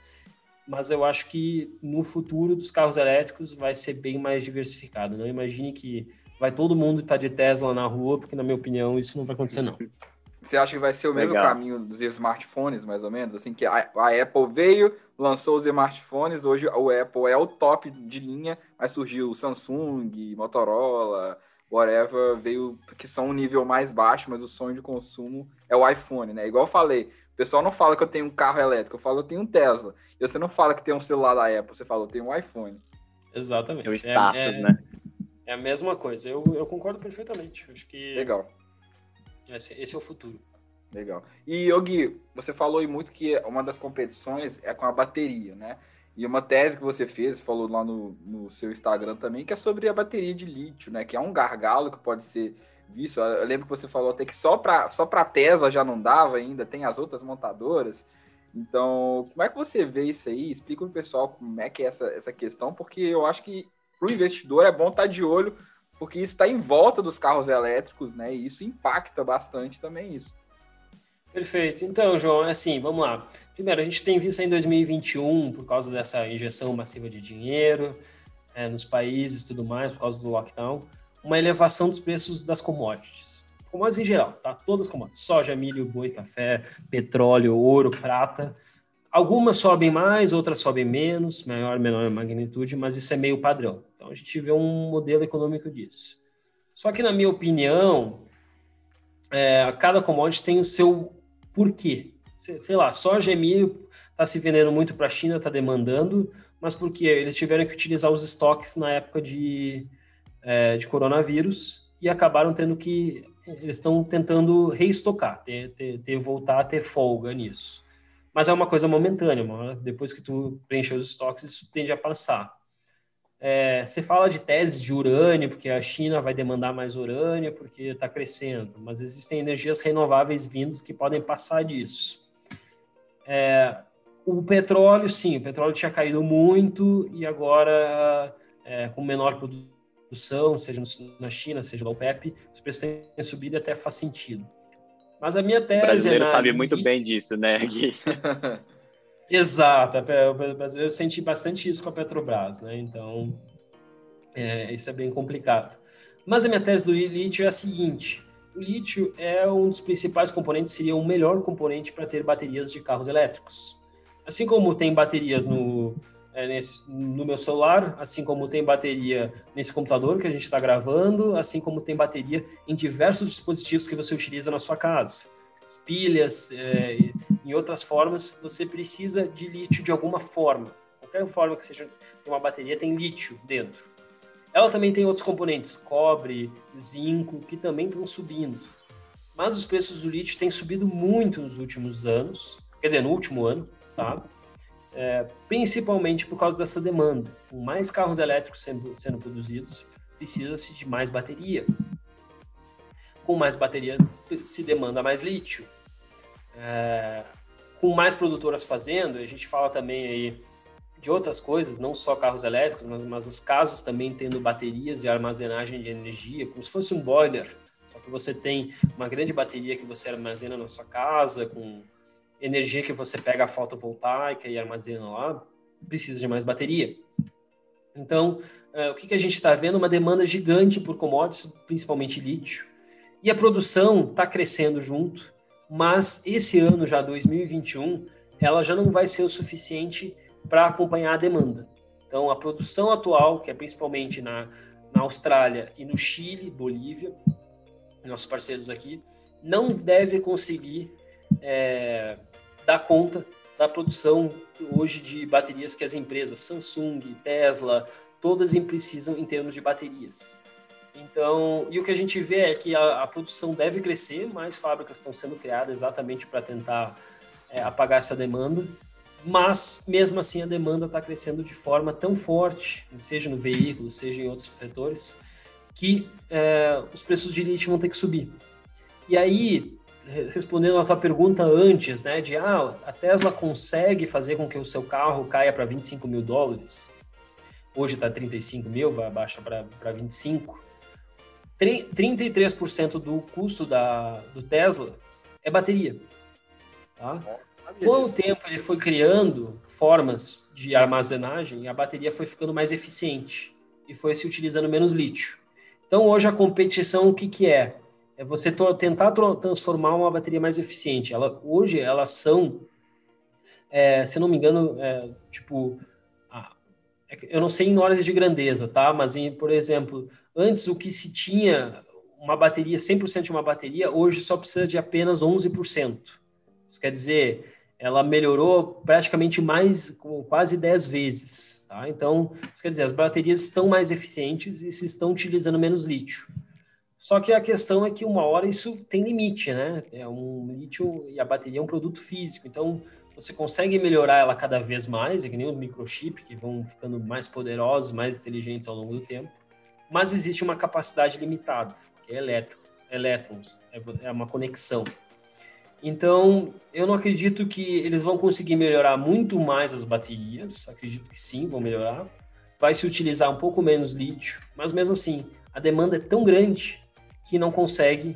mas eu acho que no futuro dos carros elétricos vai ser bem mais diversificado. Não imagine que vai todo mundo estar tá de Tesla na rua, porque na minha opinião isso não vai acontecer não. Você acha que vai ser o Legal. mesmo caminho dos smartphones, mais ou menos? Assim que a, a, Apple veio, lançou os smartphones, hoje o Apple é o top de linha, mas surgiu o Samsung, Motorola, whatever, veio que são um nível mais baixo, mas o sonho de consumo é o iPhone, né? Igual eu falei, pessoal não fala que eu tenho um carro elétrico, eu falo que eu tenho um Tesla. E você não fala que tem um celular da Apple, você fala eu tenho um iPhone. Exatamente. É o status, é, é, né? É a mesma coisa. Eu, eu concordo perfeitamente. Acho que. Legal. Esse, esse é o futuro. Legal. E, Yogi, você falou aí muito que uma das competições é com a bateria, né? E uma tese que você fez, falou lá no, no seu Instagram também, que é sobre a bateria de lítio, né? Que é um gargalo que pode ser Eu lembro que você falou até que só para só a Tesla já não dava ainda, tem as outras montadoras. Então, como é que você vê isso aí? Explica para o pessoal como é que é essa, essa questão, porque eu acho que para o investidor é bom estar tá de olho, porque isso está em volta dos carros elétricos, né? E isso impacta bastante também isso. Perfeito. Então, João, é assim, vamos lá. Primeiro, a gente tem visto em 2021, por causa dessa injeção massiva de dinheiro é, nos países tudo mais, por causa do lockdown, uma elevação dos preços das commodities. Commodities em geral, tá? Todas as commodities. Soja, milho, boi, café, petróleo, ouro, prata. Algumas sobem mais, outras sobem menos, maior, menor magnitude, mas isso é meio padrão. Então, a gente vê um modelo econômico disso. Só que, na minha opinião, é, cada commodity tem o seu por quê? Sei lá, soja e milho está se vendendo muito para a China, está demandando, mas porque eles tiveram que utilizar os estoques na época de, é, de coronavírus e acabaram tendo que. Eles estão tentando reestocar, ter, ter, ter, voltar a ter folga nisso. Mas é uma coisa momentânea, depois que tu preencher os estoques, isso tende a passar. É, você fala de teses de urânio, porque a China vai demandar mais urânio, porque está crescendo, mas existem energias renováveis vindos que podem passar disso. É, o petróleo, sim, o petróleo tinha caído muito e agora, é, com menor produção, seja na China, seja na OPEP, os preços têm subido e até faz sentido. Mas a minha tese. O brasileiro é sabe muito bem disso, né, Gui? Exato, eu senti bastante isso com a Petrobras, né? Então, é, isso é bem complicado. Mas a minha tese do lítio é a seguinte: o lítio é um dos principais componentes, seria o melhor componente para ter baterias de carros elétricos. Assim como tem baterias no, é, nesse, no meu celular, assim como tem bateria nesse computador que a gente está gravando, assim como tem bateria em diversos dispositivos que você utiliza na sua casa pilhas, é, em outras formas, você precisa de lítio de alguma forma. Qualquer forma que seja uma bateria tem lítio dentro. Ela também tem outros componentes, cobre, zinco, que também estão subindo. Mas os preços do lítio têm subido muito nos últimos anos, quer dizer, no último ano, tá? É, principalmente por causa dessa demanda. Com mais carros elétricos sendo, sendo produzidos, precisa-se de mais bateria com mais bateria se demanda mais lítio. É, com mais produtoras fazendo, a gente fala também aí de outras coisas, não só carros elétricos, mas, mas as casas também tendo baterias de armazenagem de energia, como se fosse um boiler. Só que você tem uma grande bateria que você armazena na sua casa, com energia que você pega a fotovoltaica e armazena lá, precisa de mais bateria. Então, é, o que, que a gente está vendo? Uma demanda gigante por commodities, principalmente lítio. E a produção está crescendo junto, mas esse ano, já 2021, ela já não vai ser o suficiente para acompanhar a demanda. Então, a produção atual, que é principalmente na, na Austrália e no Chile, Bolívia, nossos parceiros aqui, não deve conseguir é, dar conta da produção hoje de baterias que as empresas Samsung, Tesla, todas precisam em termos de baterias. Então, e o que a gente vê é que a, a produção deve crescer, mais fábricas estão sendo criadas exatamente para tentar é, apagar essa demanda. mas mesmo assim a demanda está crescendo de forma tão forte, seja no veículo, seja em outros setores, que é, os preços de lítio vão ter que subir. E aí, respondendo a tua pergunta antes, né, de ah, a Tesla consegue fazer com que o seu carro caia para 25 mil dólares, hoje está 35 mil, vai abaixar para 25, 33% do custo da, do Tesla é bateria. Tá? Com o tempo ele foi criando formas de armazenagem, a bateria foi ficando mais eficiente e foi se utilizando menos lítio. Então hoje a competição o que, que é? É você tentar transformar uma bateria mais eficiente. Ela, hoje elas são, é, se não me engano, é, tipo, é eu não sei em ordens de grandeza, tá? Mas, em, por exemplo, antes o que se tinha uma bateria, 100% de uma bateria, hoje só precisa de apenas 11%. Isso quer dizer, ela melhorou praticamente mais, quase 10 vezes. Tá? Então, isso quer dizer, as baterias estão mais eficientes e se estão utilizando menos lítio. Só que a questão é que uma hora isso tem limite, né? É um lítio e a bateria é um produto físico, então você consegue melhorar ela cada vez mais, é que nem o microchip, que vão ficando mais poderosos, mais inteligentes ao longo do tempo, mas existe uma capacidade limitada, que é elétrons, é, é uma conexão. Então, eu não acredito que eles vão conseguir melhorar muito mais as baterias. Acredito que sim, vão melhorar. Vai se utilizar um pouco menos lítio, mas mesmo assim, a demanda é tão grande que não consegue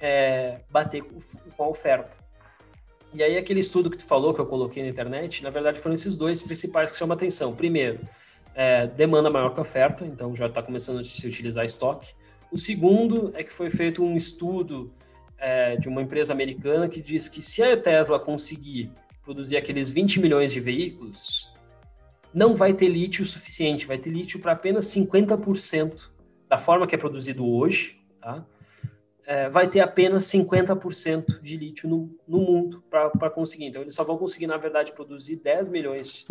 é, bater com a oferta. E aí, aquele estudo que tu falou, que eu coloquei na internet, na verdade foram esses dois principais que chamam atenção. Primeiro, é, demanda maior que oferta, então já está começando a se utilizar estoque. O segundo é que foi feito um estudo é, de uma empresa americana que diz que se a Tesla conseguir produzir aqueles 20 milhões de veículos, não vai ter lítio suficiente, vai ter lítio para apenas 50% da forma que é produzido hoje, tá? É, vai ter apenas 50% de lítio no, no mundo para conseguir. Então, eles só vão conseguir, na verdade, produzir 10 milhões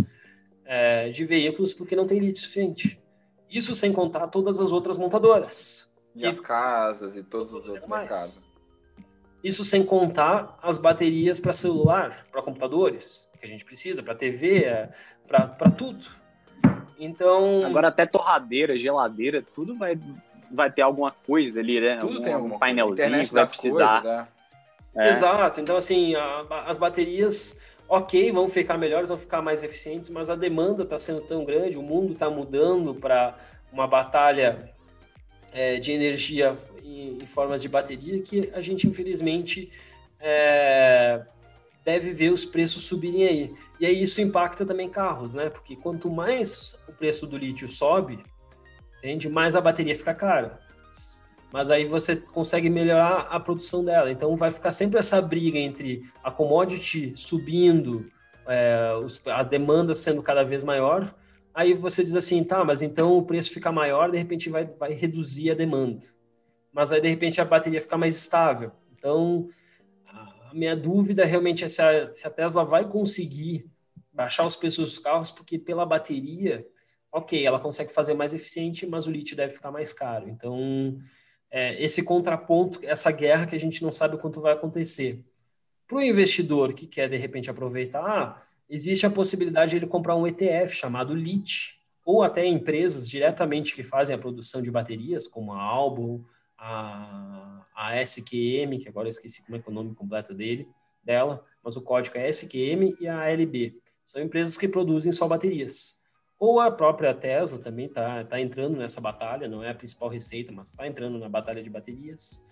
é, de veículos porque não tem lítio suficiente. Isso sem contar todas as outras montadoras. E as casas e todos os outros mais. mercados. Isso sem contar as baterias para celular, para computadores, que a gente precisa, para TV, é, para tudo. Então. Agora até torradeira, geladeira, tudo vai, vai ter alguma coisa ali, né? Tudo algum, tem algum painelzinho que vai precisar. Coisas, é. É. Exato. Então, assim, a, as baterias, ok, vão ficar melhores, vão ficar mais eficientes, mas a demanda está sendo tão grande, o mundo está mudando para uma batalha é, de energia em, em, formas de bateria que a gente, infelizmente, é, deve ver os preços subirem aí. E aí isso impacta também carros, né? Porque quanto mais o preço do lítio sobe, entende? mais a bateria fica cara. Mas aí você consegue melhorar a produção dela. Então vai ficar sempre essa briga entre a commodity subindo, é, a demanda sendo cada vez maior, Aí você diz assim, tá, mas então o preço fica maior, de repente vai, vai reduzir a demanda. Mas aí de repente a bateria fica mais estável. Então, a minha dúvida realmente é se a, se a Tesla vai conseguir baixar os preços dos carros, porque pela bateria, ok, ela consegue fazer mais eficiente, mas o lítio deve ficar mais caro. Então, é, esse contraponto, essa guerra que a gente não sabe o quanto vai acontecer. Para o investidor que quer, de repente, aproveitar, ah, existe a possibilidade de ele comprar um ETF chamado LIT, ou até empresas diretamente que fazem a produção de baterias, como a Albon, a, a SQM, que agora eu esqueci como é, é o nome completo dele, dela, mas o código é SQM e a ALB. São empresas que produzem só baterias. Ou a própria Tesla também está tá entrando nessa batalha, não é a principal receita, mas está entrando na batalha de baterias.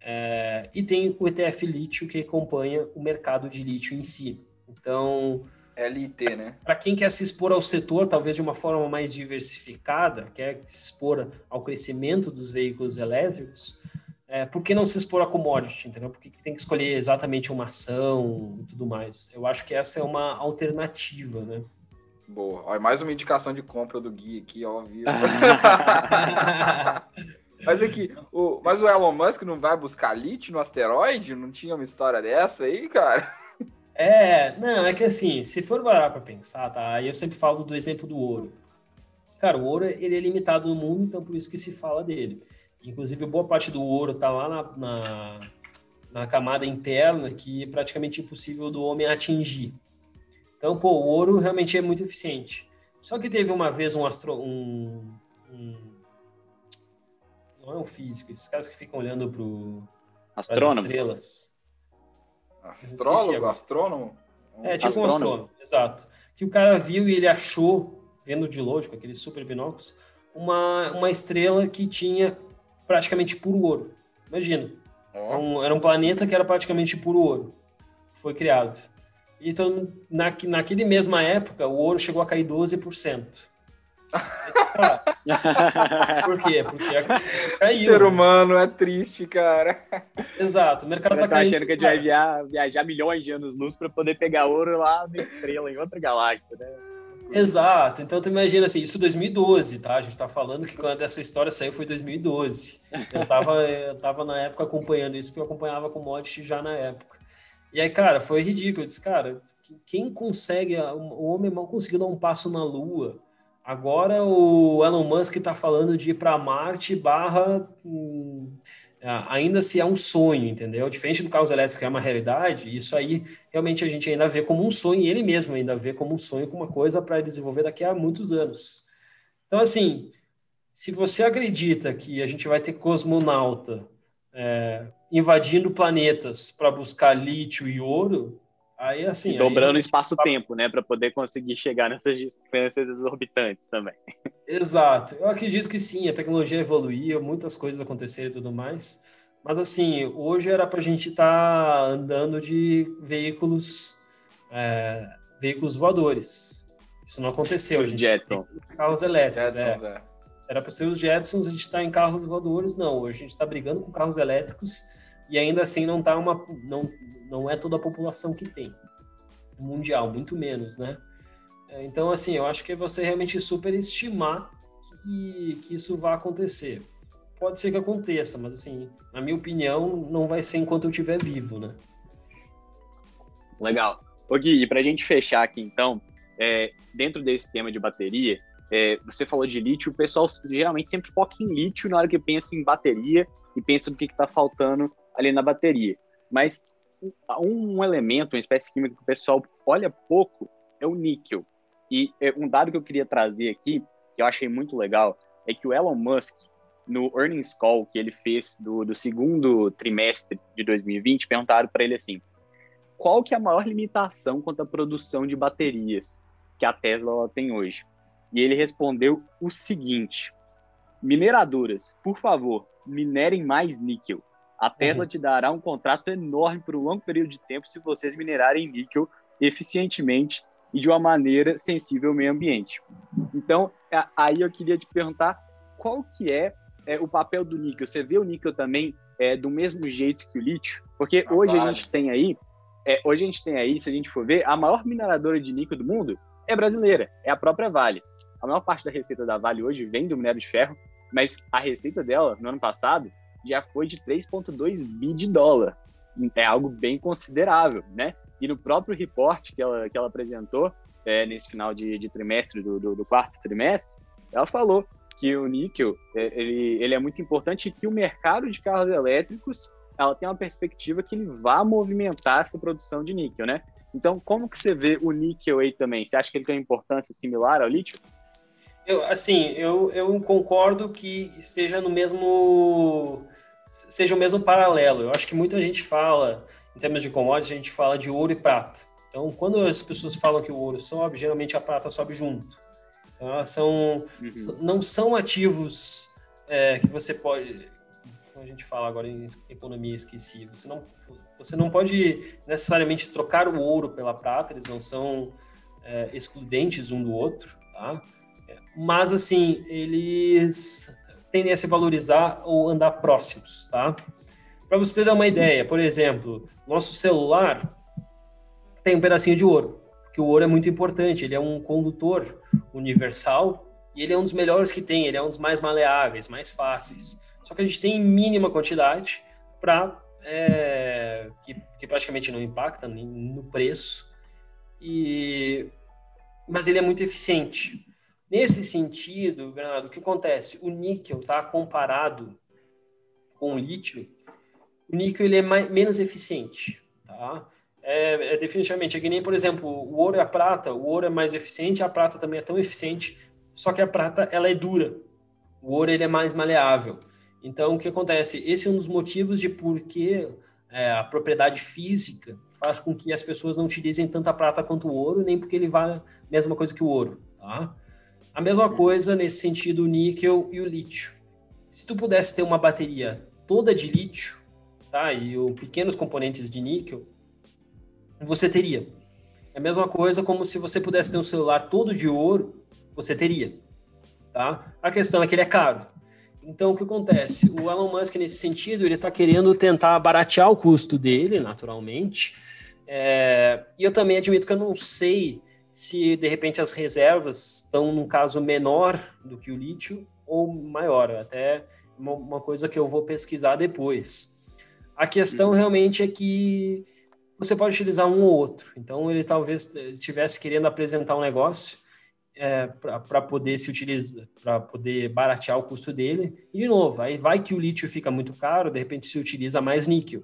É, e tem o ETF lítio que acompanha o mercado de lítio em si. Então, LIT, né? Para quem quer se expor ao setor, talvez de uma forma mais diversificada, quer se expor ao crescimento dos veículos elétricos, é, por que não se expor a commodity, entendeu? Por que tem que escolher exatamente uma ação e tudo mais? Eu acho que essa é uma alternativa, né? Boa. Olha, mais uma indicação de compra do Gui aqui, ó, viu? mas aqui, o, mas o Elon Musk não vai buscar lítio no asteroide? Não tinha uma história dessa aí, cara? É, não, é que assim, se for parar para pensar, tá? Aí eu sempre falo do exemplo do ouro. Cara, o ouro ele é limitado no mundo, então por isso que se fala dele. Inclusive, boa parte do ouro tá lá na, na, na camada interna que é praticamente impossível do homem atingir. Então, pô, o ouro realmente é muito eficiente. Só que teve uma vez um astro... Um, um... Não é um físico, esses caras que ficam olhando para as estrelas. Astrólogo? Astrônomo? É, tipo astrônomo. um astrônomo, exato. Que o cara viu e ele achou, vendo de longe, com aqueles super binóculos, uma, uma estrela que tinha praticamente puro ouro. Imagina. Oh. Um, era um planeta que era praticamente puro ouro. Foi criado. Então, na, naquele mesma época, o ouro chegou a cair 12%. Por quê? Porque caiu. O ser humano é triste, cara. Exato, o mercado está tá caindo. achando que a gente vai viajar, viajar milhões de anos-luz para poder pegar ouro lá na estrela, em outra galáxia, né? Exato, então tu imagina assim, isso 2012, tá? A gente tá falando que quando essa história saiu foi 2012. Eu tava, eu tava na época acompanhando isso, porque eu acompanhava commodity já na época. E aí, cara, foi ridículo. Eu disse, cara, quem consegue, o homem mal conseguiu dar um passo na Lua. Agora o Elon Musk está falando de ir para Marte barra hum, ainda se é um sonho, entendeu? Diferente do carro elétrico que é uma realidade, isso aí realmente a gente ainda vê como um sonho, e ele mesmo ainda vê como um sonho, como uma coisa para desenvolver daqui a muitos anos. Então, assim, se você acredita que a gente vai ter cosmonauta é, invadindo planetas para buscar lítio e ouro, aí assim. E dobrando o espaço-tempo, né, para poder conseguir chegar nessas distâncias exorbitantes também. Exato. Eu acredito que sim, a tecnologia evoluiu, muitas coisas aconteceram e tudo mais. Mas assim, hoje era para a gente estar tá andando de veículos, é, veículos voadores. Isso não aconteceu. Os Jetsons. Carros elétricos. É. Jetsons, é. é. Era para ser os Jetsons, a gente está em carros voadores, não. Hoje a gente está brigando com carros elétricos e ainda assim não tá uma não não é toda a população que tem mundial, muito menos, né? É, então assim, eu acho que é você realmente superestimar que, que isso vai acontecer. Pode ser que aconteça, mas assim, na minha opinião, não vai ser enquanto eu estiver vivo, né? Legal. Ô Gui, e para a gente fechar aqui então, é, dentro desse tema de bateria, é, você falou de lítio, o pessoal geralmente sempre foca em lítio na hora que pensa em bateria e pensa no que está faltando ali na bateria. Mas um, elemento, uma espécie química que o pessoal olha pouco é o níquel. E é, um dado que eu queria trazer aqui, que eu achei muito legal, é que o Elon Musk, no earnings call que ele fez do, do segundo trimestre de 2020, perguntaram para ele assim: qual que é a maior limitação quanto à produção de baterias que a Tesla tem hoje? E ele respondeu o seguinte: mineradoras, por favor, minerem mais níquel. A Tesla uhum. te dará um contrato enorme por um longo período de tempo se vocês minerarem níquel eficientemente e de uma maneira sensível ao meio ambiente. Então, aí eu queria te perguntar qual que é, é o papel do níquel. Você vê o níquel também é, do mesmo jeito que o lítio? Porque ah, hoje a gente tem aí, é, hoje a gente tem aí, se a gente for ver, a maior mineradora de níquel do mundo é brasileira, é a própria Vale. A maior parte da receita da Vale hoje vem do minério de ferro, mas a receita dela, no ano passado, já foi de 3,2 bi de dólar. É algo bem considerável, né? E no próprio reporte que ela, que ela apresentou é, nesse final de, de trimestre, do, do, do, quarto trimestre, ela falou que o níquel é, ele, ele é muito importante e que o mercado de carros elétricos ela tem uma perspectiva que ele vá movimentar essa produção de níquel, né? Então, como que você vê o níquel aí também? Você acha que ele tem uma importância similar ao lítio? Eu, assim, eu, eu concordo que esteja no mesmo seja o mesmo paralelo. Eu acho que muita gente fala, em termos de commodities, a gente fala de ouro e prata. Então, quando as pessoas falam que o ouro sobe, geralmente a prata sobe junto. Então, elas são, uhum. não são ativos é, que você pode, como a gente fala agora em economia, esqueci, você não, você não pode necessariamente trocar o ouro pela prata, eles não são é, excludentes um do outro, tá? Mas assim, eles tendem a se valorizar ou andar próximos, tá? Para você ter uma ideia, por exemplo, nosso celular tem um pedacinho de ouro, porque o ouro é muito importante, ele é um condutor universal e ele é um dos melhores que tem, ele é um dos mais maleáveis, mais fáceis. Só que a gente tem mínima quantidade para é, que, que, praticamente não impacta no preço e mas ele é muito eficiente. Nesse sentido, Bernardo, o que acontece? O níquel está comparado com o lítio, o níquel ele é mais, menos eficiente, tá? É, é, definitivamente, é que nem, por exemplo, o ouro e a prata, o ouro é mais eficiente, a prata também é tão eficiente, só que a prata, ela é dura. O ouro, ele é mais maleável. Então, o que acontece? Esse é um dos motivos de por que é, a propriedade física faz com que as pessoas não utilizem tanta prata quanto o ouro, nem porque ele vale a mesma coisa que o ouro, tá? A mesma coisa nesse sentido o níquel e o lítio. Se tu pudesse ter uma bateria toda de lítio, tá? E o pequenos componentes de níquel, você teria. É a mesma coisa como se você pudesse ter um celular todo de ouro, você teria, tá? A questão é que ele é caro. Então, o que acontece? O Elon Musk, nesse sentido, ele está querendo tentar baratear o custo dele, naturalmente. É, e eu também admito que eu não sei se, de repente, as reservas estão num caso menor do que o lítio ou maior. Até uma, uma coisa que eu vou pesquisar depois. A questão realmente é que você pode utilizar um ou outro. Então, ele talvez estivesse querendo apresentar um negócio é, para poder se utilizar, para poder baratear o custo dele. E, de novo, aí vai que o lítio fica muito caro, de repente se utiliza mais níquel.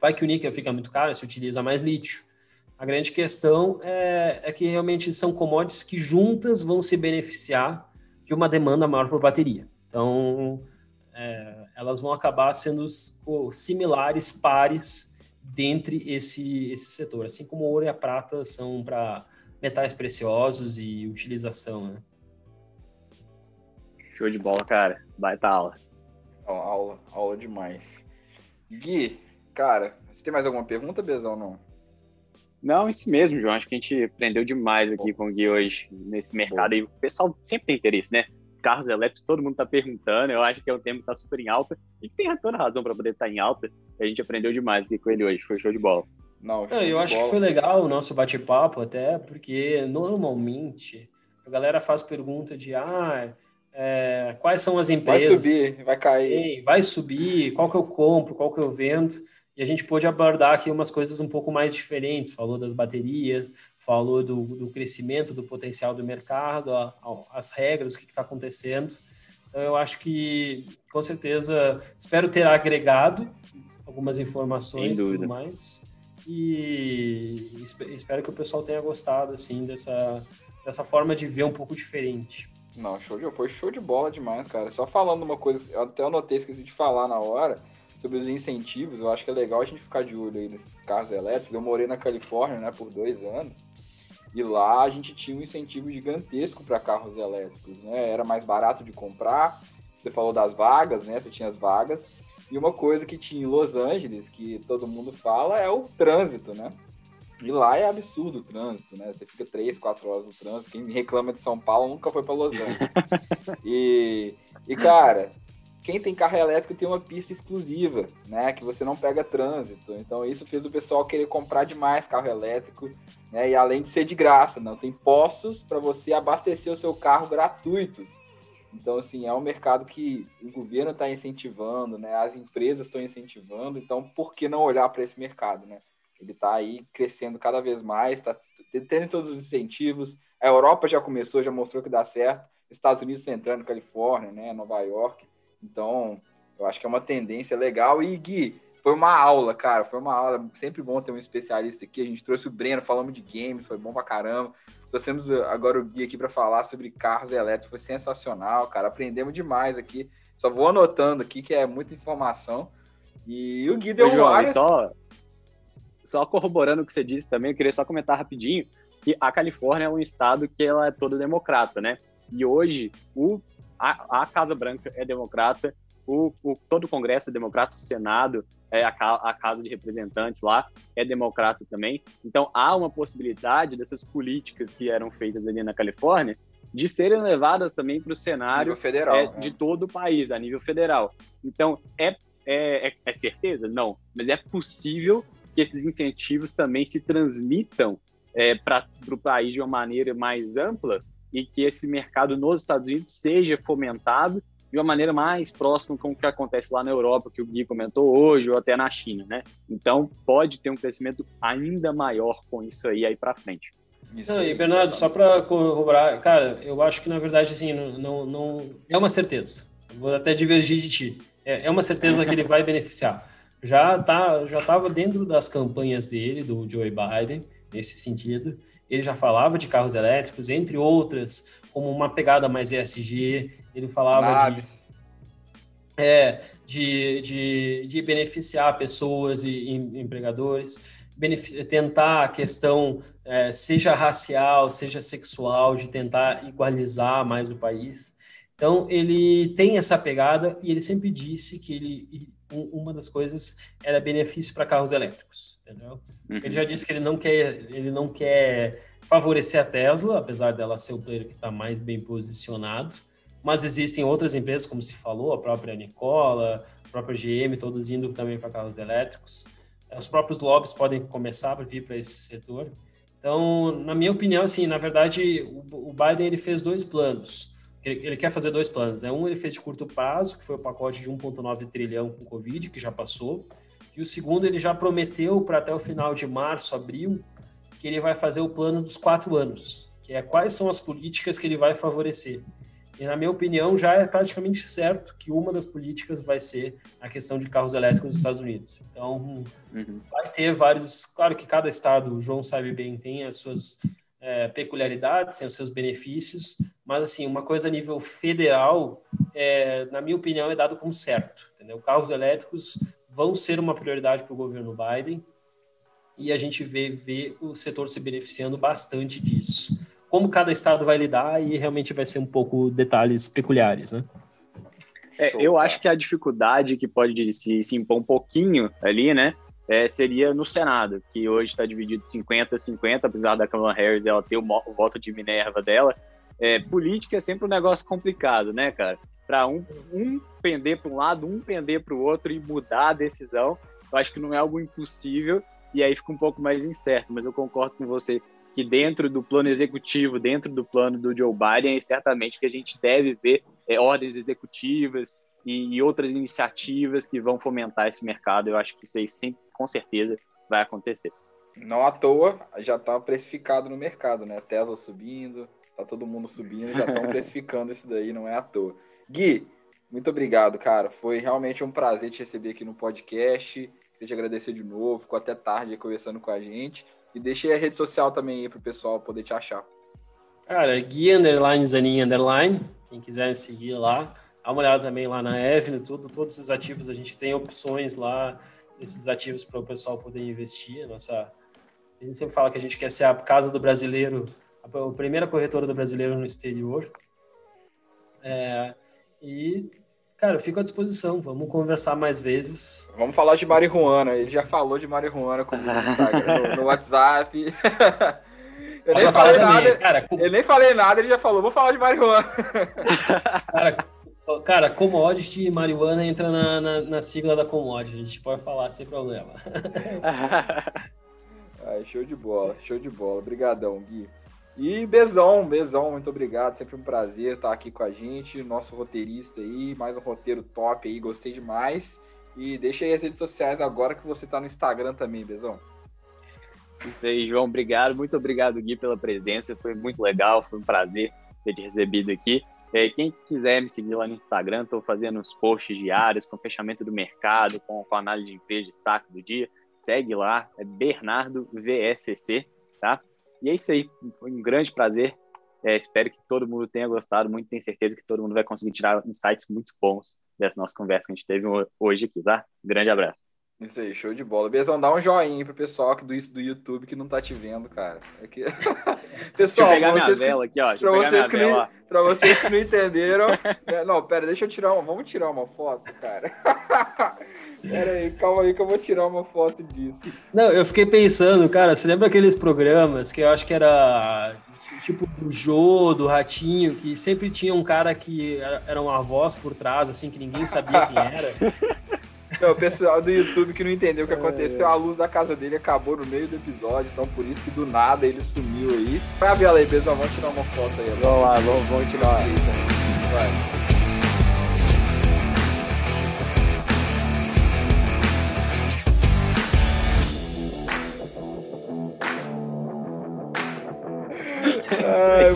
Vai que o níquel fica muito caro, se utiliza mais lítio. A grande questão é, é que realmente são commodities que juntas vão se beneficiar de uma demanda maior por bateria. Então, é, elas vão acabar sendo similares, pares, dentre esse, esse setor. Assim como o ouro e a prata são para metais preciosos e utilização, né? Show de bola, cara. Baita aula. aula, aula demais. Gui, cara, você tem mais alguma pergunta, Bezão, não? Não, isso mesmo, João. Acho que a gente aprendeu demais aqui com o Gui hoje nesse mercado. E o pessoal sempre tem interesse, né? Carros elétricos, todo mundo está perguntando. Eu acho que é um tema que está super em alta e tem toda razão para poder estar tá em alta. A gente aprendeu demais aqui com ele hoje. Foi show de bola. Não, eu acho bola. que foi legal o nosso bate-papo, até porque normalmente a galera faz pergunta de ah, é, quais são as empresas. Vai subir, vai cair. Vai subir, qual que eu compro, qual que eu vendo. E a gente pôde abordar aqui umas coisas um pouco mais diferentes. Falou das baterias, falou do, do crescimento, do potencial do mercado, a, a, as regras, o que está acontecendo. Então, eu acho que, com certeza, espero ter agregado algumas informações e tudo mais. E espero que o pessoal tenha gostado, assim, dessa, dessa forma de ver um pouco diferente. Não, show de, foi show de bola demais, cara. Só falando uma coisa, eu até anotei, esqueci de falar na hora, sobre os incentivos. Eu acho que é legal a gente ficar de olho aí nesses carros elétricos. Eu morei na Califórnia, né, por dois anos. E lá a gente tinha um incentivo gigantesco para carros elétricos, né? Era mais barato de comprar. Você falou das vagas, né? Você tinha as vagas. E uma coisa que tinha em Los Angeles, que todo mundo fala, é o trânsito, né? E lá é absurdo o trânsito, né? Você fica três, quatro horas no trânsito. Quem reclama de São Paulo nunca foi para Los Angeles. e, e, cara, quem tem carro elétrico tem uma pista exclusiva, né? Que você não pega trânsito. Então isso fez o pessoal querer comprar demais carro elétrico, né? E além de ser de graça, não tem postos para você abastecer o seu carro gratuitos. Então, assim, é um mercado que o governo está incentivando, né? As empresas estão incentivando, então por que não olhar para esse mercado, né? Ele está aí crescendo cada vez mais, está tendo todos os incentivos. A Europa já começou, já mostrou que dá certo. Estados Unidos está entrando, Califórnia, né? Nova York. Então, eu acho que é uma tendência legal. E, Gui, foi uma aula, cara. Foi uma aula. Sempre bom ter um especialista aqui. A gente trouxe o Breno, falamos de games, foi bom pra caramba. Trouxemos agora o Gui aqui para falar sobre carros elétricos. Foi sensacional, cara. Aprendemos demais aqui. Só vou anotando aqui que é muita informação. E o Gui deu Ô, João, várias... só, só corroborando o que você disse também, eu queria só comentar rapidinho que a Califórnia é um estado que ela é todo democrata, né? E hoje o, a, a Casa Branca é democrata, o, o, todo o Congresso é democrata, o Senado, é, a, a, Casa de Representantes lá é democrata também. Então há uma possibilidade dessas políticas que eram feitas ali na Califórnia de serem levadas também para o cenário federal, é, né? de todo o país, a nível federal. Então é, é, é, é certeza? Não, mas é possível que esses incentivos também se transmitam é, para o país de uma maneira mais ampla e que esse mercado nos Estados Unidos seja fomentado de uma maneira mais próxima com o que acontece lá na Europa, que o Gui comentou hoje, ou até na China, né? Então, pode ter um crescimento ainda maior com isso aí, aí para frente. Não, e Bernardo, só para corroborar, cara, eu acho que na verdade, assim, não, não, não, é uma certeza. Vou até divergir de ti. É, é uma certeza que ele vai beneficiar. já tá já estava dentro das campanhas dele, do Joe Biden, nesse sentido. Ele já falava de carros elétricos, entre outras, como uma pegada mais ESG. Ele falava de, é, de, de, de, beneficiar pessoas e, e empregadores, tentar a questão, é, seja racial, seja sexual, de tentar igualizar mais o país. Então, ele tem essa pegada e ele sempre disse que ele, uma das coisas era benefício para carros elétricos, entendeu? Uhum. Ele já disse que ele não quer, ele não quer favorecer a Tesla, apesar dela ser o player que está mais bem posicionado, mas existem outras empresas, como se falou, a própria Nicola, a própria GM, todas indo também para carros elétricos. Os próprios lobbies podem começar a vir para esse setor. Então, na minha opinião, assim, na verdade, o Biden ele fez dois planos ele quer fazer dois planos, né? Um ele fez de curto prazo, que foi o pacote de 1,9 trilhão com Covid, que já passou. E o segundo ele já prometeu para até o final de março, abril, que ele vai fazer o plano dos quatro anos, que é quais são as políticas que ele vai favorecer. E na minha opinião já é praticamente certo que uma das políticas vai ser a questão de carros elétricos nos Estados Unidos. Então uhum. vai ter vários, claro que cada estado, o João sabe bem, tem as suas é, peculiaridades, tem os seus benefícios, mas assim, uma coisa a nível federal, é, na minha opinião, é dado como certo. Entendeu? Carros elétricos vão ser uma prioridade para o governo Biden e a gente vê, vê o setor se beneficiando bastante disso. Como cada estado vai lidar e realmente vai ser um pouco detalhes peculiares, né? É, eu acho que a dificuldade que pode se, se impor um pouquinho ali, né, é, seria no Senado, que hoje está dividido 50-50, apesar da Kamala Harris ela ter o, o voto de Minerva dela. É, política é sempre um negócio complicado, né, cara? Para um, um pender para um lado, um pender para o outro e mudar a decisão, eu acho que não é algo impossível e aí fica um pouco mais incerto. Mas eu concordo com você que dentro do plano executivo, dentro do plano do Joe Biden, é certamente que a gente deve ver é, ordens executivas e, e outras iniciativas que vão fomentar esse mercado. Eu acho que isso aí sempre com certeza vai acontecer. Não à toa, já está precificado no mercado, né? Tesla subindo, tá todo mundo subindo, já estão precificando isso daí, não é à toa. Gui, muito obrigado, cara. Foi realmente um prazer te receber aqui no podcast. Queria te agradecer de novo, ficou até tarde conversando com a gente. E deixei a rede social também aí para o pessoal poder te achar. Cara, Gui Underline Zanin Underline, quem quiser seguir lá. Dá uma olhada também lá na Evne, tudo, todos esses ativos a gente tem opções lá esses ativos para o pessoal poder investir. Nossa, a gente sempre fala que a gente quer ser a casa do brasileiro, a primeira corretora do brasileiro no exterior. É, e, cara, eu fico à disposição. Vamos conversar mais vezes. Vamos falar de marihuana. Ele já falou de marihuana comigo no Instagram, no, no WhatsApp. Eu nem falei nada. Cara, Eu nem falei nada, ele já falou, vou falar de marihuana. Cara, Cara, commodity e marihuana entra na, na, na, sigla da commodity. A gente pode falar sem problema. Ai, show de bola, show de bola. Obrigadão, Gui. E Bezão, Bezão, muito obrigado. Sempre um prazer estar aqui com a gente. Nosso roteirista aí, mais um roteiro top aí, gostei demais. E deixa aí as redes sociais agora que você está no Instagram também, Bezão. Isso aí, João. Obrigado. Muito obrigado, Gui, pela presença. Foi muito legal, foi um prazer ter te recebido aqui. É, quem quiser me seguir lá no Instagram, estou fazendo os posts diários com fechamento do mercado, com, com análise de empresa, destaque do dia. Segue lá, é Bernardo VSC, tá? E é isso aí, foi um grande prazer. É, espero que todo mundo tenha gostado muito, tenho certeza que todo mundo vai conseguir tirar insights muito bons dessa nossa conversa que a gente teve hoje aqui, tá? grande abraço. Isso aí, show de bola. Bezão, dá um joinha pro pessoal do, do YouTube que não tá te vendo, cara. Aqui... É pessoal, deixa eu pegar minha vela aqui, ó. Pra vocês, que não, pra vocês que não entenderam. É, não, pera, deixa eu tirar uma. Vamos tirar uma foto, cara. pera aí, calma aí que eu vou tirar uma foto disso. Não, eu fiquei pensando, cara, você lembra aqueles programas que eu acho que era tipo do Jô, do Ratinho, que sempre tinha um cara que era uma voz por trás, assim, que ninguém sabia quem era. Não, o pessoal do YouTube que não entendeu o que aconteceu, a luz da casa dele acabou no meio do episódio, então por isso que do nada ele sumiu aí. Vai ver aí, Bezão, vamos tirar uma foto aí. Vamos lá, vamos, vamos tirar uma. Vai.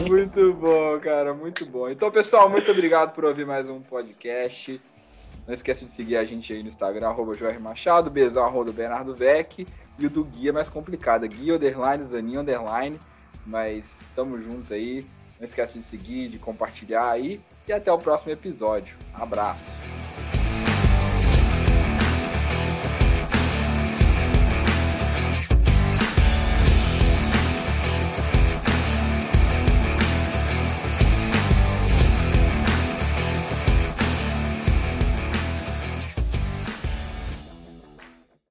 Muito bom, cara, muito bom. Então, pessoal, muito obrigado por ouvir mais um podcast. Não esqueça de seguir a gente aí no Instagram, arroba Jorge Machado, beijão, arroba Bernardo Vec, e o do Guia mais complicado, Guia Underline, Zaninho Underline, mas estamos juntos aí. Não esqueça de seguir, de compartilhar aí, e até o próximo episódio. Abraço!